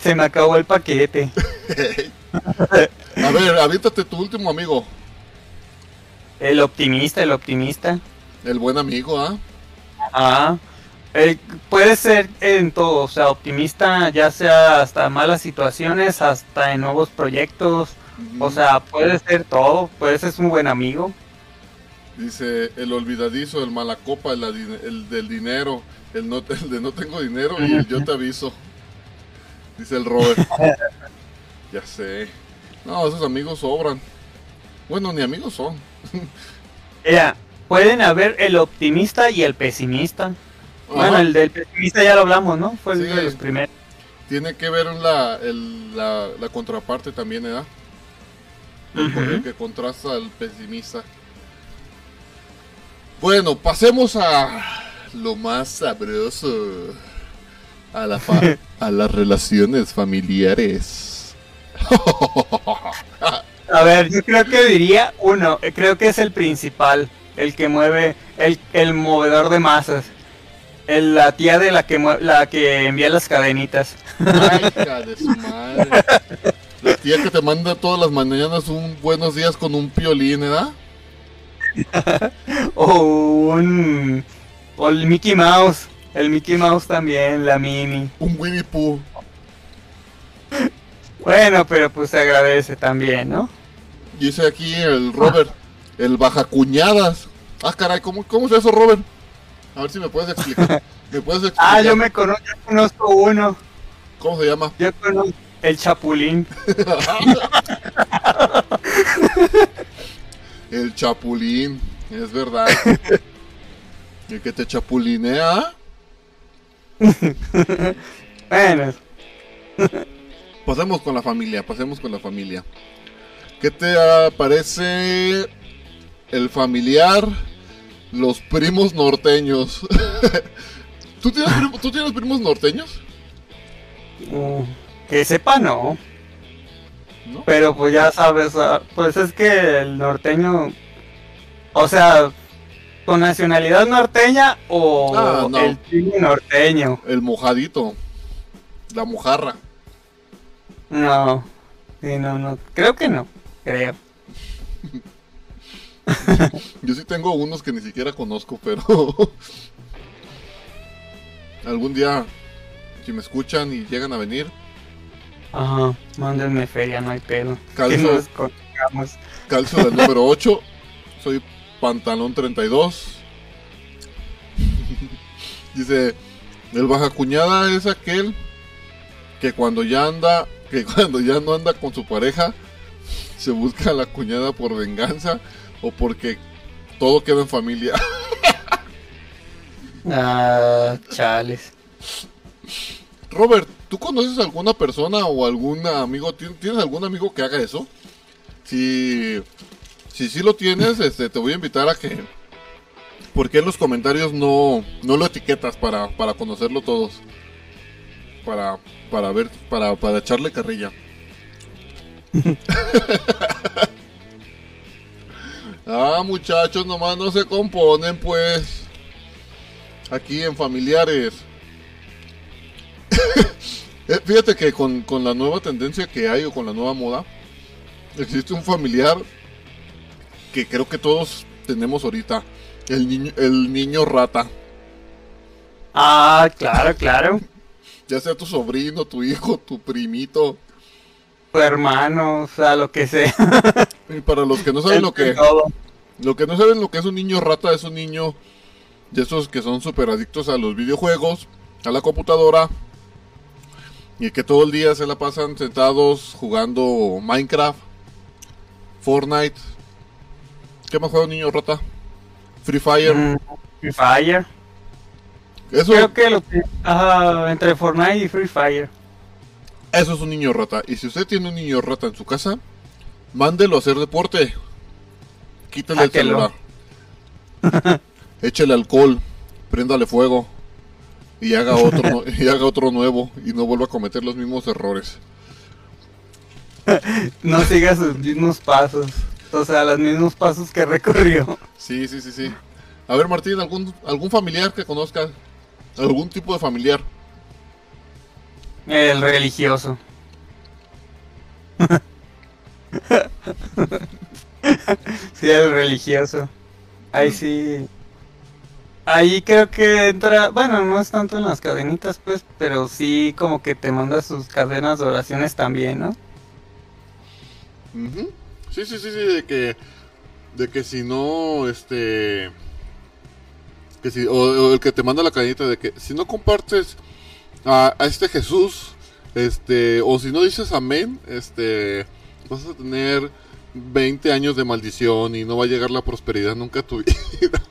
Se me acabó el paquete. A ver, aviéntate tu último amigo, El optimista, el optimista. el buen amigo, ¿ah? Ah, el- puede ser en todo, o sea, optimista ya sea hasta malas situaciones, hasta en nuevos proyectos, o sea, puede ser todo, puede ser un buen amigo. Dice el olvidadizo, el mala copa, el, del dinero, el, no, el de no tengo dinero y el yo te aviso. Dice el Robert. ya sé. No, esos amigos sobran. Bueno, ni amigos son. Mira, pueden haber el optimista y el pesimista. Bueno, el del pesimista ya lo hablamos, ¿no? Fue Sí. de los primeros. Tiene que ver la, el- la, la contraparte también, ¿verdad? Ujú. el que contrasta al pesimista. Bueno, pasemos a lo más sabroso. A, la fa- a las relaciones familiares. A ver, yo creo que diría uno, eh, creo que es el principal, el que mueve, el, el movedor de masas. El- la tía de la que la que envía las cadenitas. Ay, hija de su madre. La tía que te manda todas las mañanas un buenos días con un piolín, ¿verdad? O un O el Mickey Mouse. El Mickey Mouse también, la Mini. Un Winnie Pooh. Bueno, pero pues se agradece también, ¿no? Dice aquí el Robert, el bajacuñadas. Ah, caray, ¿cómo, ¿cómo es eso, Robert? A ver si me puedes explicar. ¿Me puedes explicar? Ah, yo me conozco, yo conozco uno. ¿Cómo se llama? Yo conozco el Chapulín. El chapulín, es verdad. El que te chapulinea. Bueno, Pasemos con la familia, pasemos con la familia. ¿Qué te parece el familiar, los primos norteños? ¿Tú tienes, primo- ¿Tú tienes primos norteños? mm, que sepa no. ¿No? Pero pues ya sabes, ah, pues es que el norteño, o sea, con nacionalidad norteña o Ah, no. el primo norteño. El mojadito, la mojarra. No, sí, no, no, creo que no, creo. Yo sí tengo unos que ni siquiera conozco, pero algún día, si me escuchan y llegan a venir, Ajá, mándenme feria, no hay pedo. Calzo. Calzo del número 8, soy pantalón 32. Dice, el baja cuñada es aquel que cuando ya anda, que cuando ya no anda con su pareja, se busca a la cuñada por venganza o porque todo queda en familia. Ah, chales. Robert, ¿tú conoces alguna persona o algún amigo? ¿tien- ¿Tienes algún amigo que haga eso? Si si sí lo tienes, este, te voy a invitar a que... ¿Por qué en los comentarios no, no lo etiquetas para, para conocerlo todos? Para, para ver, para, para echarle carrilla. ah, muchachos, nomás no se componen, pues. Aquí en familiares. Eh, Fíjate que con, con la nueva tendencia que hay o con la nueva moda, existe un familiar que creo que todos tenemos ahorita. El niño, el niño rata. Ah, claro, claro. Ya sea tu sobrino, tu hijo, tu primito. Tu hermano, o sea, lo que sea. Y para los que no saben lo que, Todo. lo que no saben lo que es un niño rata, es un niño de esos que son súper adictos a los videojuegos, a la computadora. Y que todo el día se la pasan sentados jugando Minecraft, Fortnite. ¿Qué más juega un niño rata? Free Fire. Mm, Free Fire. Eso, Creo que lo que. Ajá, entre Fortnite y Free Fire. eso es un niño rata. Y si usted tiene un niño rata en su casa, mándelo a hacer deporte. Quítale el celular. Échele alcohol. Préndale fuego. Y haga otro, y haga otro nuevo. Y no vuelva a cometer los mismos errores. No siga sus mismos pasos. O sea, los mismos pasos que recorrió. Sí, sí, sí, sí. A ver, Martín, ¿algún, algún familiar que conozca? ¿Algún tipo de familiar? El religioso. sí, el religioso. Ahí sí. Ahí creo que entra, bueno, no es tanto en las cadenitas, pues, pero sí como que te manda sus cadenas de oraciones también, ¿no? Ujú. Sí, sí, sí, sí, de que, de que si no, este, que si, o, o el que te manda la cadenita de que si no compartes a, a este Jesús, este, o si no dices amén, este, vas a tener 20 años de maldición y no va a llegar la prosperidad nunca a tu vida.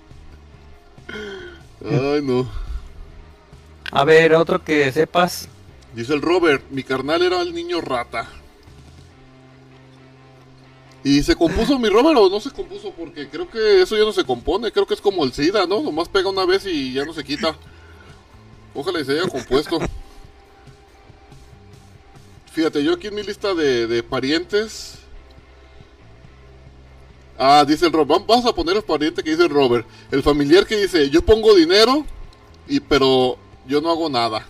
Ay, no. A ver, otro que sepas. Dice el Robert, mi carnal era el niño rata. ¿Y se compuso mi Robert o no se compuso? Porque creo que eso ya no se compone. Creo que es como el SIDA, ¿no? Nomás pega una vez y ya no se quita. Ojalá y se haya compuesto. Fíjate, yo aquí en mi lista de, de parientes. Ah, dice el Robert. Vamos a poner el pariente que dice el Robert. El familiar que dice, yo pongo dinero, y pero yo no hago nada.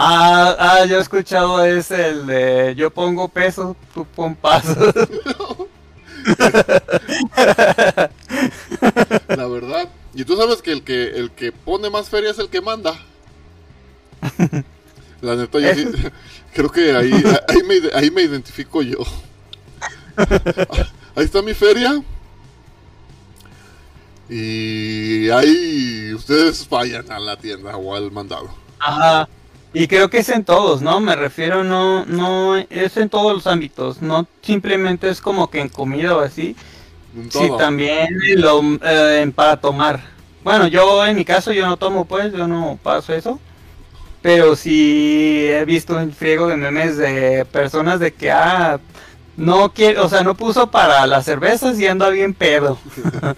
Ah, ah, yo he escuchado ese, el de yo pongo peso, tú pon pasos. La verdad. Y tú sabes que el que el que pone más feria es el que manda. La neta, yo sí, creo que ahí, ahí, me, ahí me identifico yo. Ahí está mi feria. Y ahí ustedes vayan a la tienda o al mandado. Ajá. Y creo que es en todos, ¿no? Me refiero, no, no, es en todos los ámbitos, no simplemente es como que en comida o así, sí, también lo, eh, para tomar. Bueno, yo en mi caso yo no tomo pues, yo no paso eso, pero sí he visto un friego de memes de personas de que, ah, no quiere, o sea, no puso para las cervezas y anda bien pedo.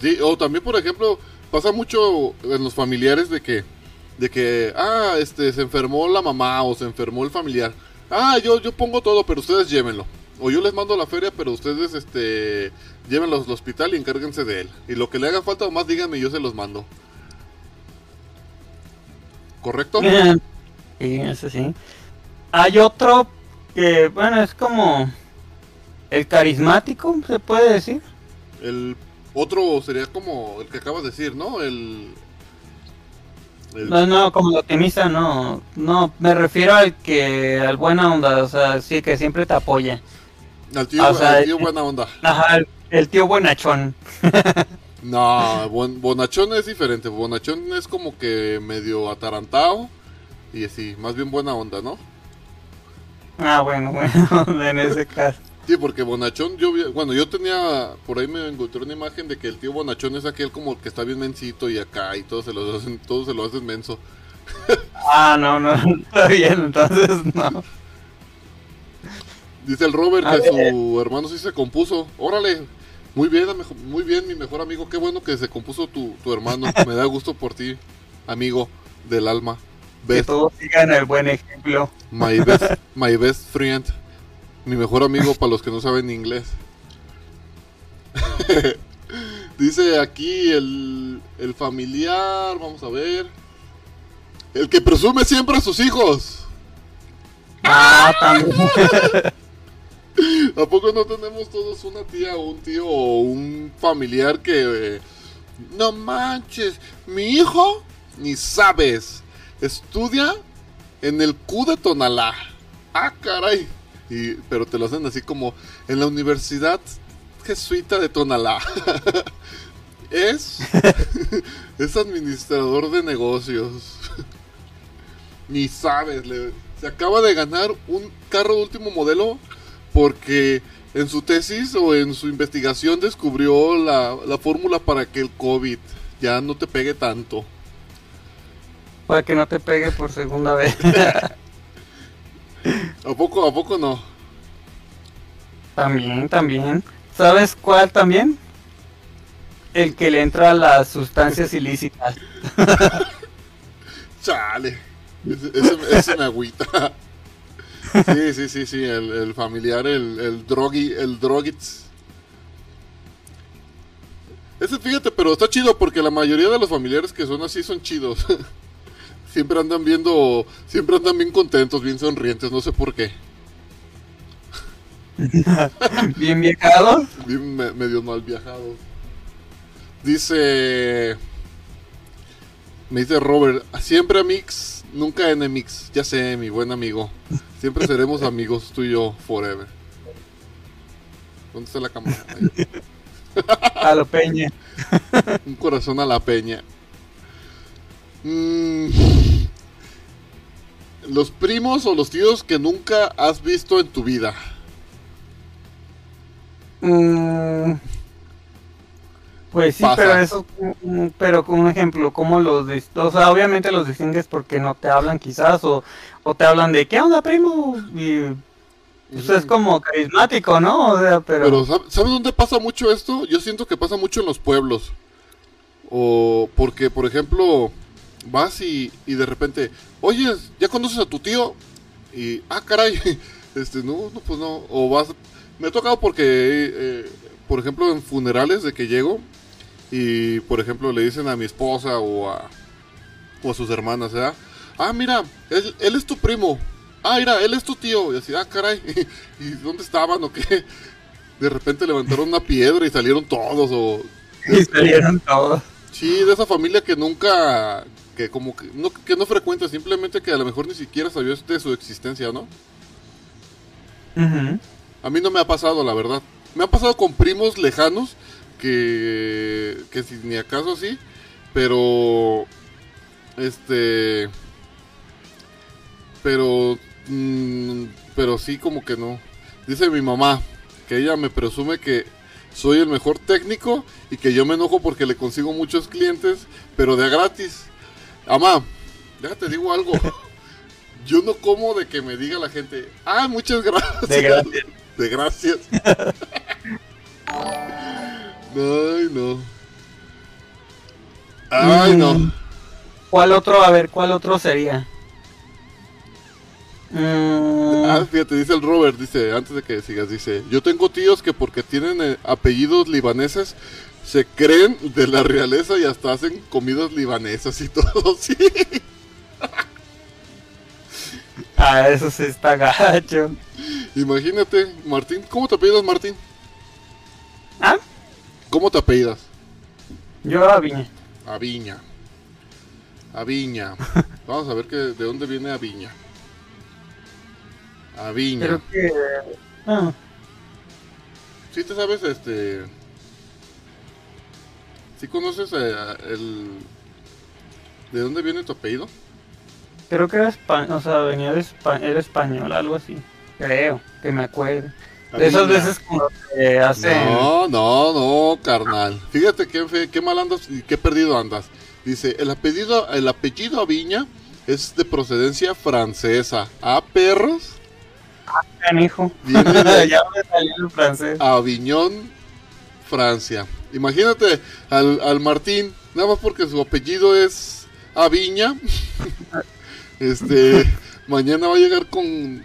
Sí, o también, por ejemplo, pasa mucho en los familiares de que, de que, ah, este, se enfermó la mamá o se enfermó el familiar. Ah, yo, yo pongo todo, pero ustedes llévenlo. O yo les mando la feria, pero ustedes, este, llévenlo al hospital y encárguense de él. Y lo que le haga falta, más díganme yo se los mando. ¿Correcto? Sí, eso sí. Hay otro que, bueno, es como el carismático, se puede decir. El otro sería como el que acabas de decir, ¿no? El... el- No, no, como el optimista, no. No, me refiero al que, al buena onda, o sea, sí, que siempre te apoya. al tío, o sea, al tío buena onda. Ajá, el, el tío buenachón. No, bon- Bonachón es diferente. Bonachón es como que medio atarantado y así, más bien buena onda, ¿no? Ah, bueno, bueno, en ese caso. Sí, porque Bonachón, yo vi- bueno, yo tenía, por ahí me encontré una imagen de que el tío Bonachón es aquel como que está bien mensito y acá y todos se lo hacen, todos se lo hacen menso. Ah, no, no, está bien, entonces no. Dice el Robert A que ver. su hermano sí se compuso. Órale, muy bien, muy bien, mi mejor amigo. Qué bueno que se compuso tu, tu hermano. Me da gusto por ti, amigo del alma. Que todos sigan el buen ejemplo. my best, my best friend. Mi mejor amigo para los que no saben inglés. Dice aquí el, el familiar, vamos a ver. El que presume siempre a sus hijos. Ah, también. ¿A poco no tenemos todos una tía o un tío o un familiar que... eh, no manches, mi hijo, ni sabes, estudia en el Q de Tonalá. Ah, caray. Y, pero te lo hacen así como en la Universidad Jesuita de Tonalá. es, es administrador de negocios. Ni sabes, le- se acaba de ganar un carro de último modelo porque en su tesis o en su investigación descubrió la, la fórmula para que el COVID ya no te pegue tanto. Para que no te pegue por segunda vez. ¿A poco, a poco no? También, también. ¿Sabes cuál también? El que le entra a las sustancias ilícitas. Chale. Ese, ese- ese me agüita. Sí, sí, sí, sí, el, el familiar, el, el drogui, el. Ese, fíjate, pero está chido porque la mayoría de los familiares que son así son chidos. Siempre andan viendo, siempre andan bien contentos, bien sonrientes, no sé por qué. Bien viejado. Bien me- medio mal viajados. Dice. Me dice Robert, siempre amigos, nunca enemigos. Ya sé, mi buen amigo. Siempre seremos amigos, tú y yo, forever. ¿Dónde está la cámara? Ahí. A lo peña. Un corazón a la peña. Mm. Los primos o los tíos que nunca has visto en tu vida. Mm, pues sí, Pasa. pero eso, mm, pero con un ejemplo, ¿cómo los O sea, obviamente los distingues porque no te hablan quizás, o, o te hablan de, ¿qué onda, primo? Y pues es como carismático, ¿no? O sea, pero... Pero ¿sab- ¿sabes dónde pasa mucho esto? Yo siento que pasa mucho en los pueblos. O porque, por ejemplo, vas y, y de repente, oye, ¿ya conoces a tu tío? Y, ah, caray, este, no, no, pues no. O vas, me ha tocado porque, eh, por ejemplo, en funerales de que llego y, por ejemplo, le dicen a mi esposa o a, o a sus hermanas, ¿verdad? Ah, mira, él, él es tu primo. Ah, mira, él es tu tío. Y así, ah, caray, ¿y dónde estaban o qué? De repente levantaron una piedra y salieron todos o... Y salieron todos. Sí, de esa familia que nunca, que como que no, que no frecuenta, simplemente que a lo mejor ni siquiera sabía de su existencia, ¿no? A mí no me ha pasado, la verdad. Me ha pasado con primos lejanos que, que si ni acaso sí, pero este, pero, mm, pero sí como que no. Dice mi mamá que ella me presume que soy el mejor técnico y que yo me enojo porque le consigo muchos clientes, pero de a gratis. Amá, déjate digo algo. Yo no como de que me diga la gente, ah, muchas gracias. De gracias. De gracias. Ay, no. Ay, no. Mm. ¿Cuál otro? A ver, ¿cuál otro sería? Mm, Ah, fíjate, dice el Robert, dice, antes de que sigas, dice, yo tengo tíos que porque tienen eh, apellidos libaneses se creen de la realeza y hasta hacen comidas libanesas y todo, sí. ah, eso sí está gacho. Imagínate, Martín, ¿cómo te apellidas, Martín? ¿Ah? ¿Cómo te apellidas? Yo a Viña. Aviña. Aviña. Vamos a ver que, de dónde viene Aviña. Aviña. Creo que... ah, ¿Sí te sabes este... ¿Sí conoces eh, el... ¿De dónde viene tu apellido? creo que era español, o sea, venía de era español, algo así. Creo, que me acuerdo. De esas veces como que hacen... No, no, no, carnal. Fíjate qué, qué mal andas y qué perdido andas. Dice, el apellido, el apellido Aviña es de procedencia francesa. ¿A perros? Canijo. Viene de- ya me salió el francés. Aviñón, Francia. Imagínate al, al Martín, nada más porque su apellido es Aviña. este, mañana va a llegar con...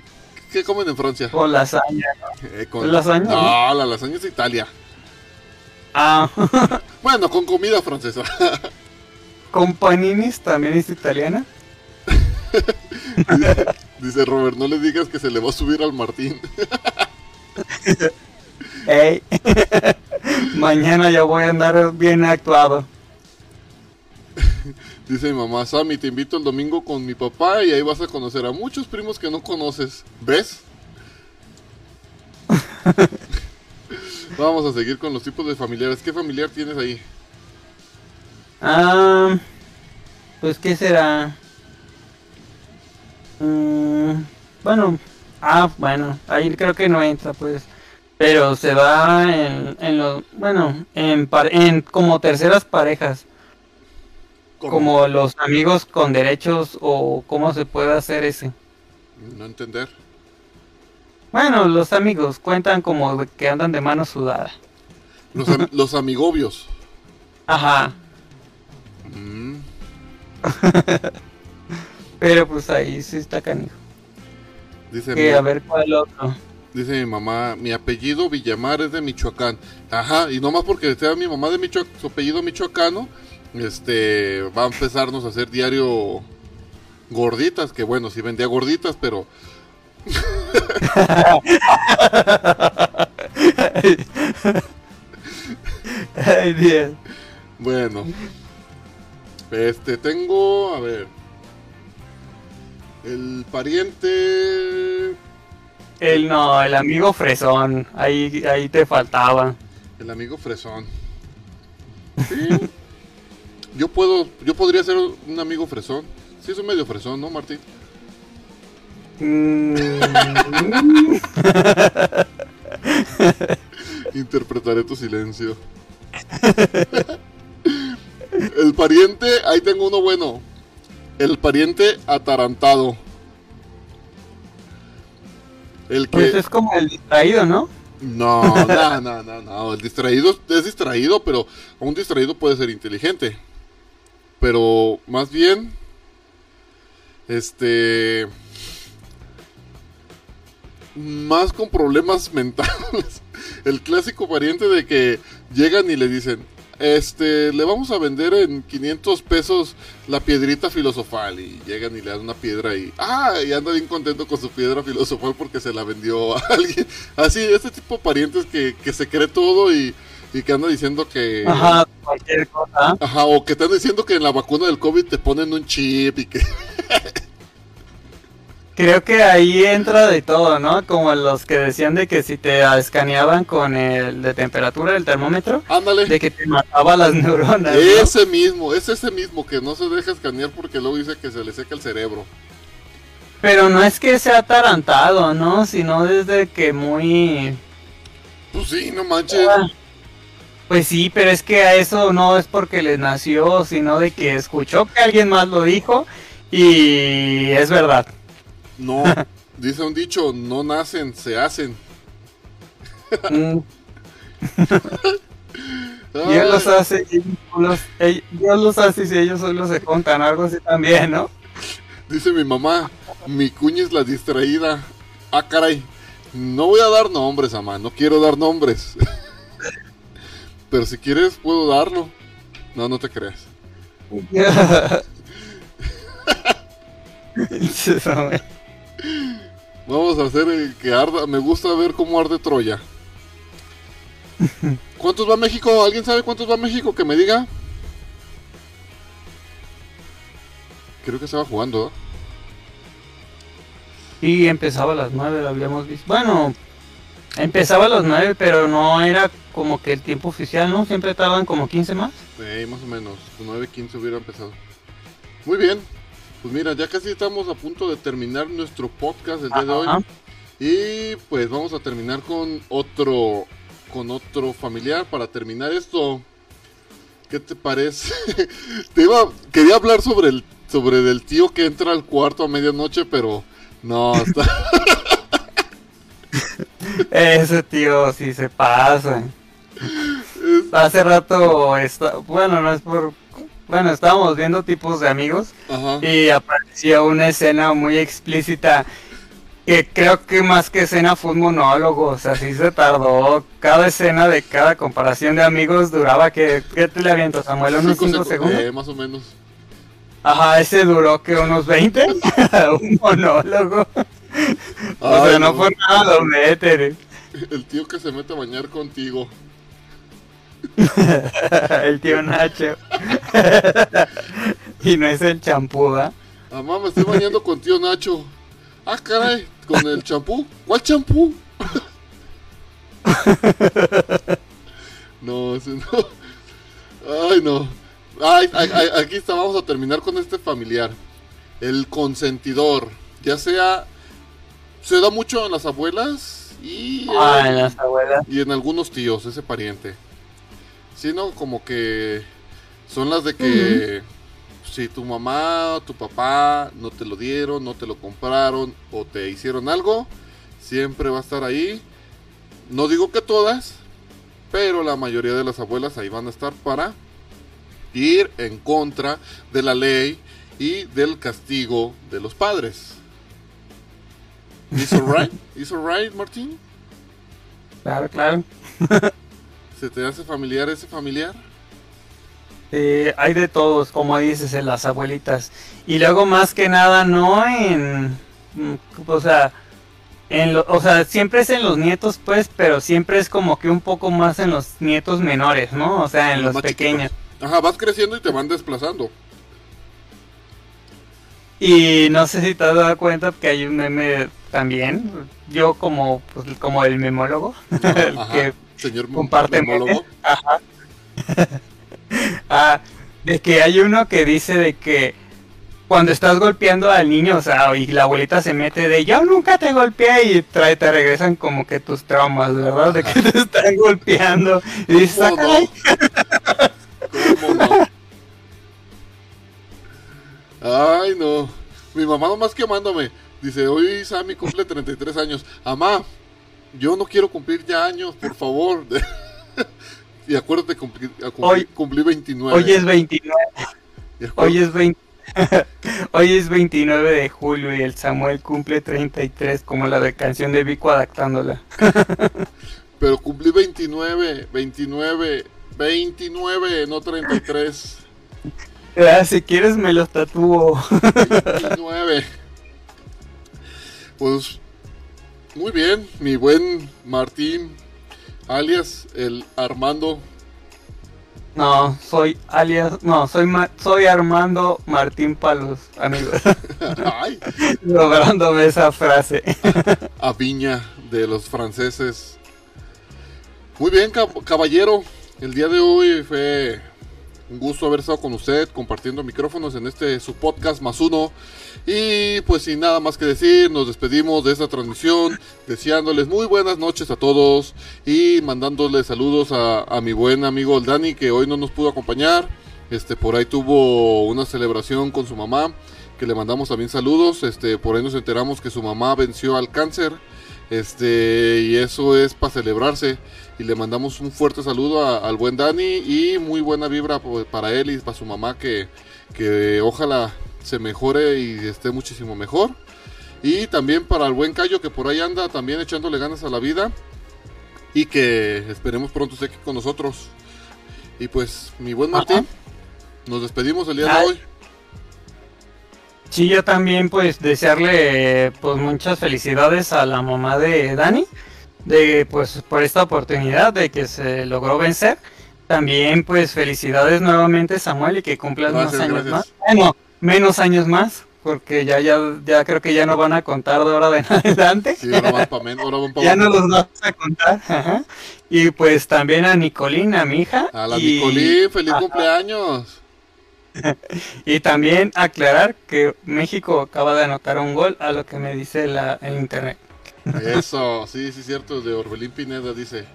¿Qué comen en Francia? O lasaña. Eh, con- ¿Lasaña? No, la lasaña es Italia. Ah, Bueno, con comida francesa. con paninis también es italiana. Dice Robert, no le digas que se le va a subir al Martín. Ey. Mañana ya voy a andar bien actuado. Dice mi mamá, Sammy, te invito el domingo con mi papá y ahí vas a conocer a muchos primos que no conoces. ¿Ves? Vamos a seguir con los tipos de familiares. ¿Qué familiar tienes ahí? Ah, pues qué será. Mm, bueno, ah, bueno, ahí creo que no entra, pues. Pero se da en, en los, bueno, en, par- en como terceras parejas, como los amigos con derechos o cómo se puede hacer ese. No entender. Bueno, los amigos cuentan como que andan de mano sudada. Los, am- los amigobios. Ajá, Mm, pero pues ahí sí está canijo. dice, Que a ver cuál otro. Dice mi mamá, mi apellido Villamar es de Michoacán. Ajá, y nomás porque sea mi mamá de Michoacán, su apellido michoacano, este, va a empezarnos a hacer diario gorditas, que bueno, sí vendía gorditas, pero Ay, Dios. Bueno. Este, tengo, a ver. El pariente, El no, el amigo fresón, ahí, ahí te faltaba. el amigo fresón. Sí. Yo puedo, yo podría ser un amigo fresón. Sí, soy medio fresón, ¿no, Martín? Mm, Interpretaré tu silencio. El pariente, ahí tengo uno bueno. El pariente atarantado. El que... pues es como el distraído, ¿no? No, no, no, no, no. El distraído es distraído, pero un distraído puede ser inteligente. Pero más bien, este, más con problemas mentales. El clásico pariente de que llegan y le dicen, este, le vamos a vender en 500 pesos la piedrita filosofal. Y llegan y le dan una piedra y, ah, y anda bien contento con su piedra filosofal porque se la vendió a alguien. Así, este tipo de parientes que, que se cree todo y, y que anda diciendo que... Ajá, cualquier cosa. Ajá, o que anda diciendo que en la vacuna del COVID te ponen un chip y que... Creo que ahí entra de todo, ¿no? Como los que decían de que si te escaneaban con el de temperatura del termómetro, Ándale. de que te mataba las neuronas. ¿no? Ese mismo, es ese mismo que no se deja escanear porque luego dice que se le seca el cerebro. Pero no es que sea atarantado, ¿no? Sino desde que muy... Pues sí, no manches. Ah, Pues sí, pero es que a eso no es porque les nació, sino de que escuchó que alguien más lo dijo y es verdad. No, dice un dicho, no nacen, se hacen. Mm, Dios los hace y los- Dios los hace y ellos solo se contan, algo así también, ¿no? Dice mi mamá, mi cuña es la distraída. Ah, caray, no voy a dar nombres, mamá, no quiero dar nombres. Pero si quieres, puedo darlo. No, no te creas. Vamos a hacer el que arda. Me gusta ver cómo arde Troya. ¿Cuántos va México? ¿Alguien sabe cuántos va México? Que me diga. Creo que estaba jugando. ¿eh? Y empezaba a las 9, lo habíamos visto. Bueno, empezaba a las 9, pero no era como que el tiempo oficial, ¿no? Siempre tardan como 15 más. Eh, más o menos. 9.15 hubiera empezado. Muy bien. Pues mira, ya casi estamos a punto de terminar nuestro podcast del día de hoy. Y pues vamos a terminar con otro con otro familiar para terminar esto. ¿Qué te parece? te iba quería hablar sobre el sobre el tío que entra al cuarto a medianoche, pero no, está Ese tío sí se pasa. Hace rato, está, bueno, no es por... Bueno, estábamos viendo tipos de amigos Ajá. y apareció una escena muy explícita que creo que más que escena fue un monólogo, o sea, sí se tardó. Cada escena de cada comparación de amigos duraba que... ¿Qué te le aviento, Samuel? ¿Unos Cinco 5 secu- segundos? eh, más o menos. Ajá, ese duró que unos 20. un monólogo. o sea, no, no. fue nada doble éter. El tío que se mete a bañar contigo. El tío Nacho. y no es el champú, ¿ah? Mamá, me estoy bañando con tío Nacho. Ah, caray, con el champú. ¿Cuál champú? no, ese no. Ay, no. Ay, ay, ay, aquí está, vamos a terminar con este familiar. El consentidor. Ya sea. Se da mucho en las abuelas y. Ah, en las abuelas. Y en algunos tíos, ese pariente. Sino como que son las de que si tu mamá o tu papá no te lo dieron, no te lo compraron o te hicieron algo, siempre va a estar ahí. No digo que todas, pero la mayoría de las abuelas ahí van a estar para ir en contra de la ley y del castigo de los padres. ¿Is alright? ¿Is alright, Martín? Claro, claro. ¿Se te hace familiar ese familiar? Eh, hay de todos, como dices, en las abuelitas. Y luego más que nada, no en... mm, O sea, en lo- o sea, siempre es en los nietos, pues, pero siempre es como que un poco más en los nietos menores, ¿no? O sea, en los pequeños. chiquitos. Ajá, vas creciendo y te van desplazando. Y no sé si te has dado cuenta que hay un meme también, yo como, pues, como el memólogo, el que señor comparte memólogo. Ah, de que hay uno que dice de que cuando estás golpeando al niño, o sea, y la abuelita se mete de yo nunca te golpeé y trae, te regresan como que tus traumas, ¿verdad? De que te están golpeando. Y dices, ¿Cómo caray. no? ¿Cómo no? Ay, no. Mi mamá nomás quemándome. Dice, hoy Sammy cumple 33 años. Amá, yo no quiero cumplir ya años, por favor. y acuérdate, cumplí, a cumplir- Hoy- cumplí 29. Hoy es 29, Y acuérdate- hoy es 20. Hoy es 29 de julio y el Samuel cumple 33 como la de canción de Vico adaptándola. Pero cumplí 29, 29, 29, no 33. Ah, si quieres me los tatúo. 29. Pues muy bien, mi buen Martín. alias el Armando. No, soy alias, no, soy Ma- soy Armando Martín Palos, amigos. Ay, Lográndome esa frase. a Viña de los franceses. Muy bien, cab- caballero. El día de hoy fue un gusto haber estado con usted compartiendo micrófonos en este su podcast más uno. Y pues sin nada más que decir, nos despedimos de esta transmisión, deseándoles muy buenas noches a todos y mandándoles saludos a, mi buen amigo el Dani que hoy no nos pudo acompañar. Este por ahí tuvo una celebración con su mamá, que le mandamos también saludos. Este por ahí nos enteramos que su mamá venció al cáncer. Este, y eso es para celebrarse. Y le mandamos un fuerte saludo a- al buen Dani y muy buena vibra para él y para su mamá que, que ojalá se mejore y esté muchísimo mejor. Y también para el buen Cayo que por ahí anda también echándole ganas a la vida y que esperemos pronto esté aquí con nosotros. Y pues, mi buen Martín, Ajá. nos despedimos el día de Ay. hoy. Sí, yo también pues desearle pues muchas felicidades a la mamá de Dani de pues por esta oportunidad de que se logró vencer. También pues felicidades nuevamente Samuel y que cumplas Gracias, más años gracias. más. Bueno, menos años más porque ya ya ya creo que ya no van a contar de ahora de adelante. Sí, ahora van pa' men- ahora van pa' Ya no los vamos a contar. ajá. Y pues también a Nicolina, mi hija. A la y- Nicolín, feliz Ajá. cumpleaños. Y también aclarar que México acaba de anotar un gol a lo que me dice la, el internet. Eso, sí, sí, cierto, de Orbelín Pineda dice.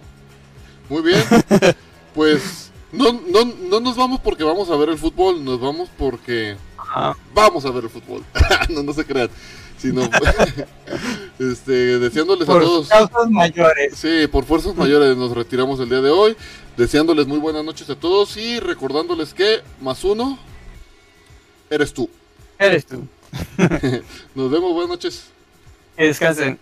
Muy bien, pues no, no, no nos vamos porque vamos a ver el fútbol, nos vamos porque Ajá. vamos a ver el fútbol. no, no se crean, sino este, deseándoles a Por todos. causas mayores. Sí, por fuerzas mayores nos retiramos el día de hoy, deseándoles muy buenas noches a todos y recordándoles que más uno eres tú. Eres tú. Nos vemos, buenas noches. Que descansen.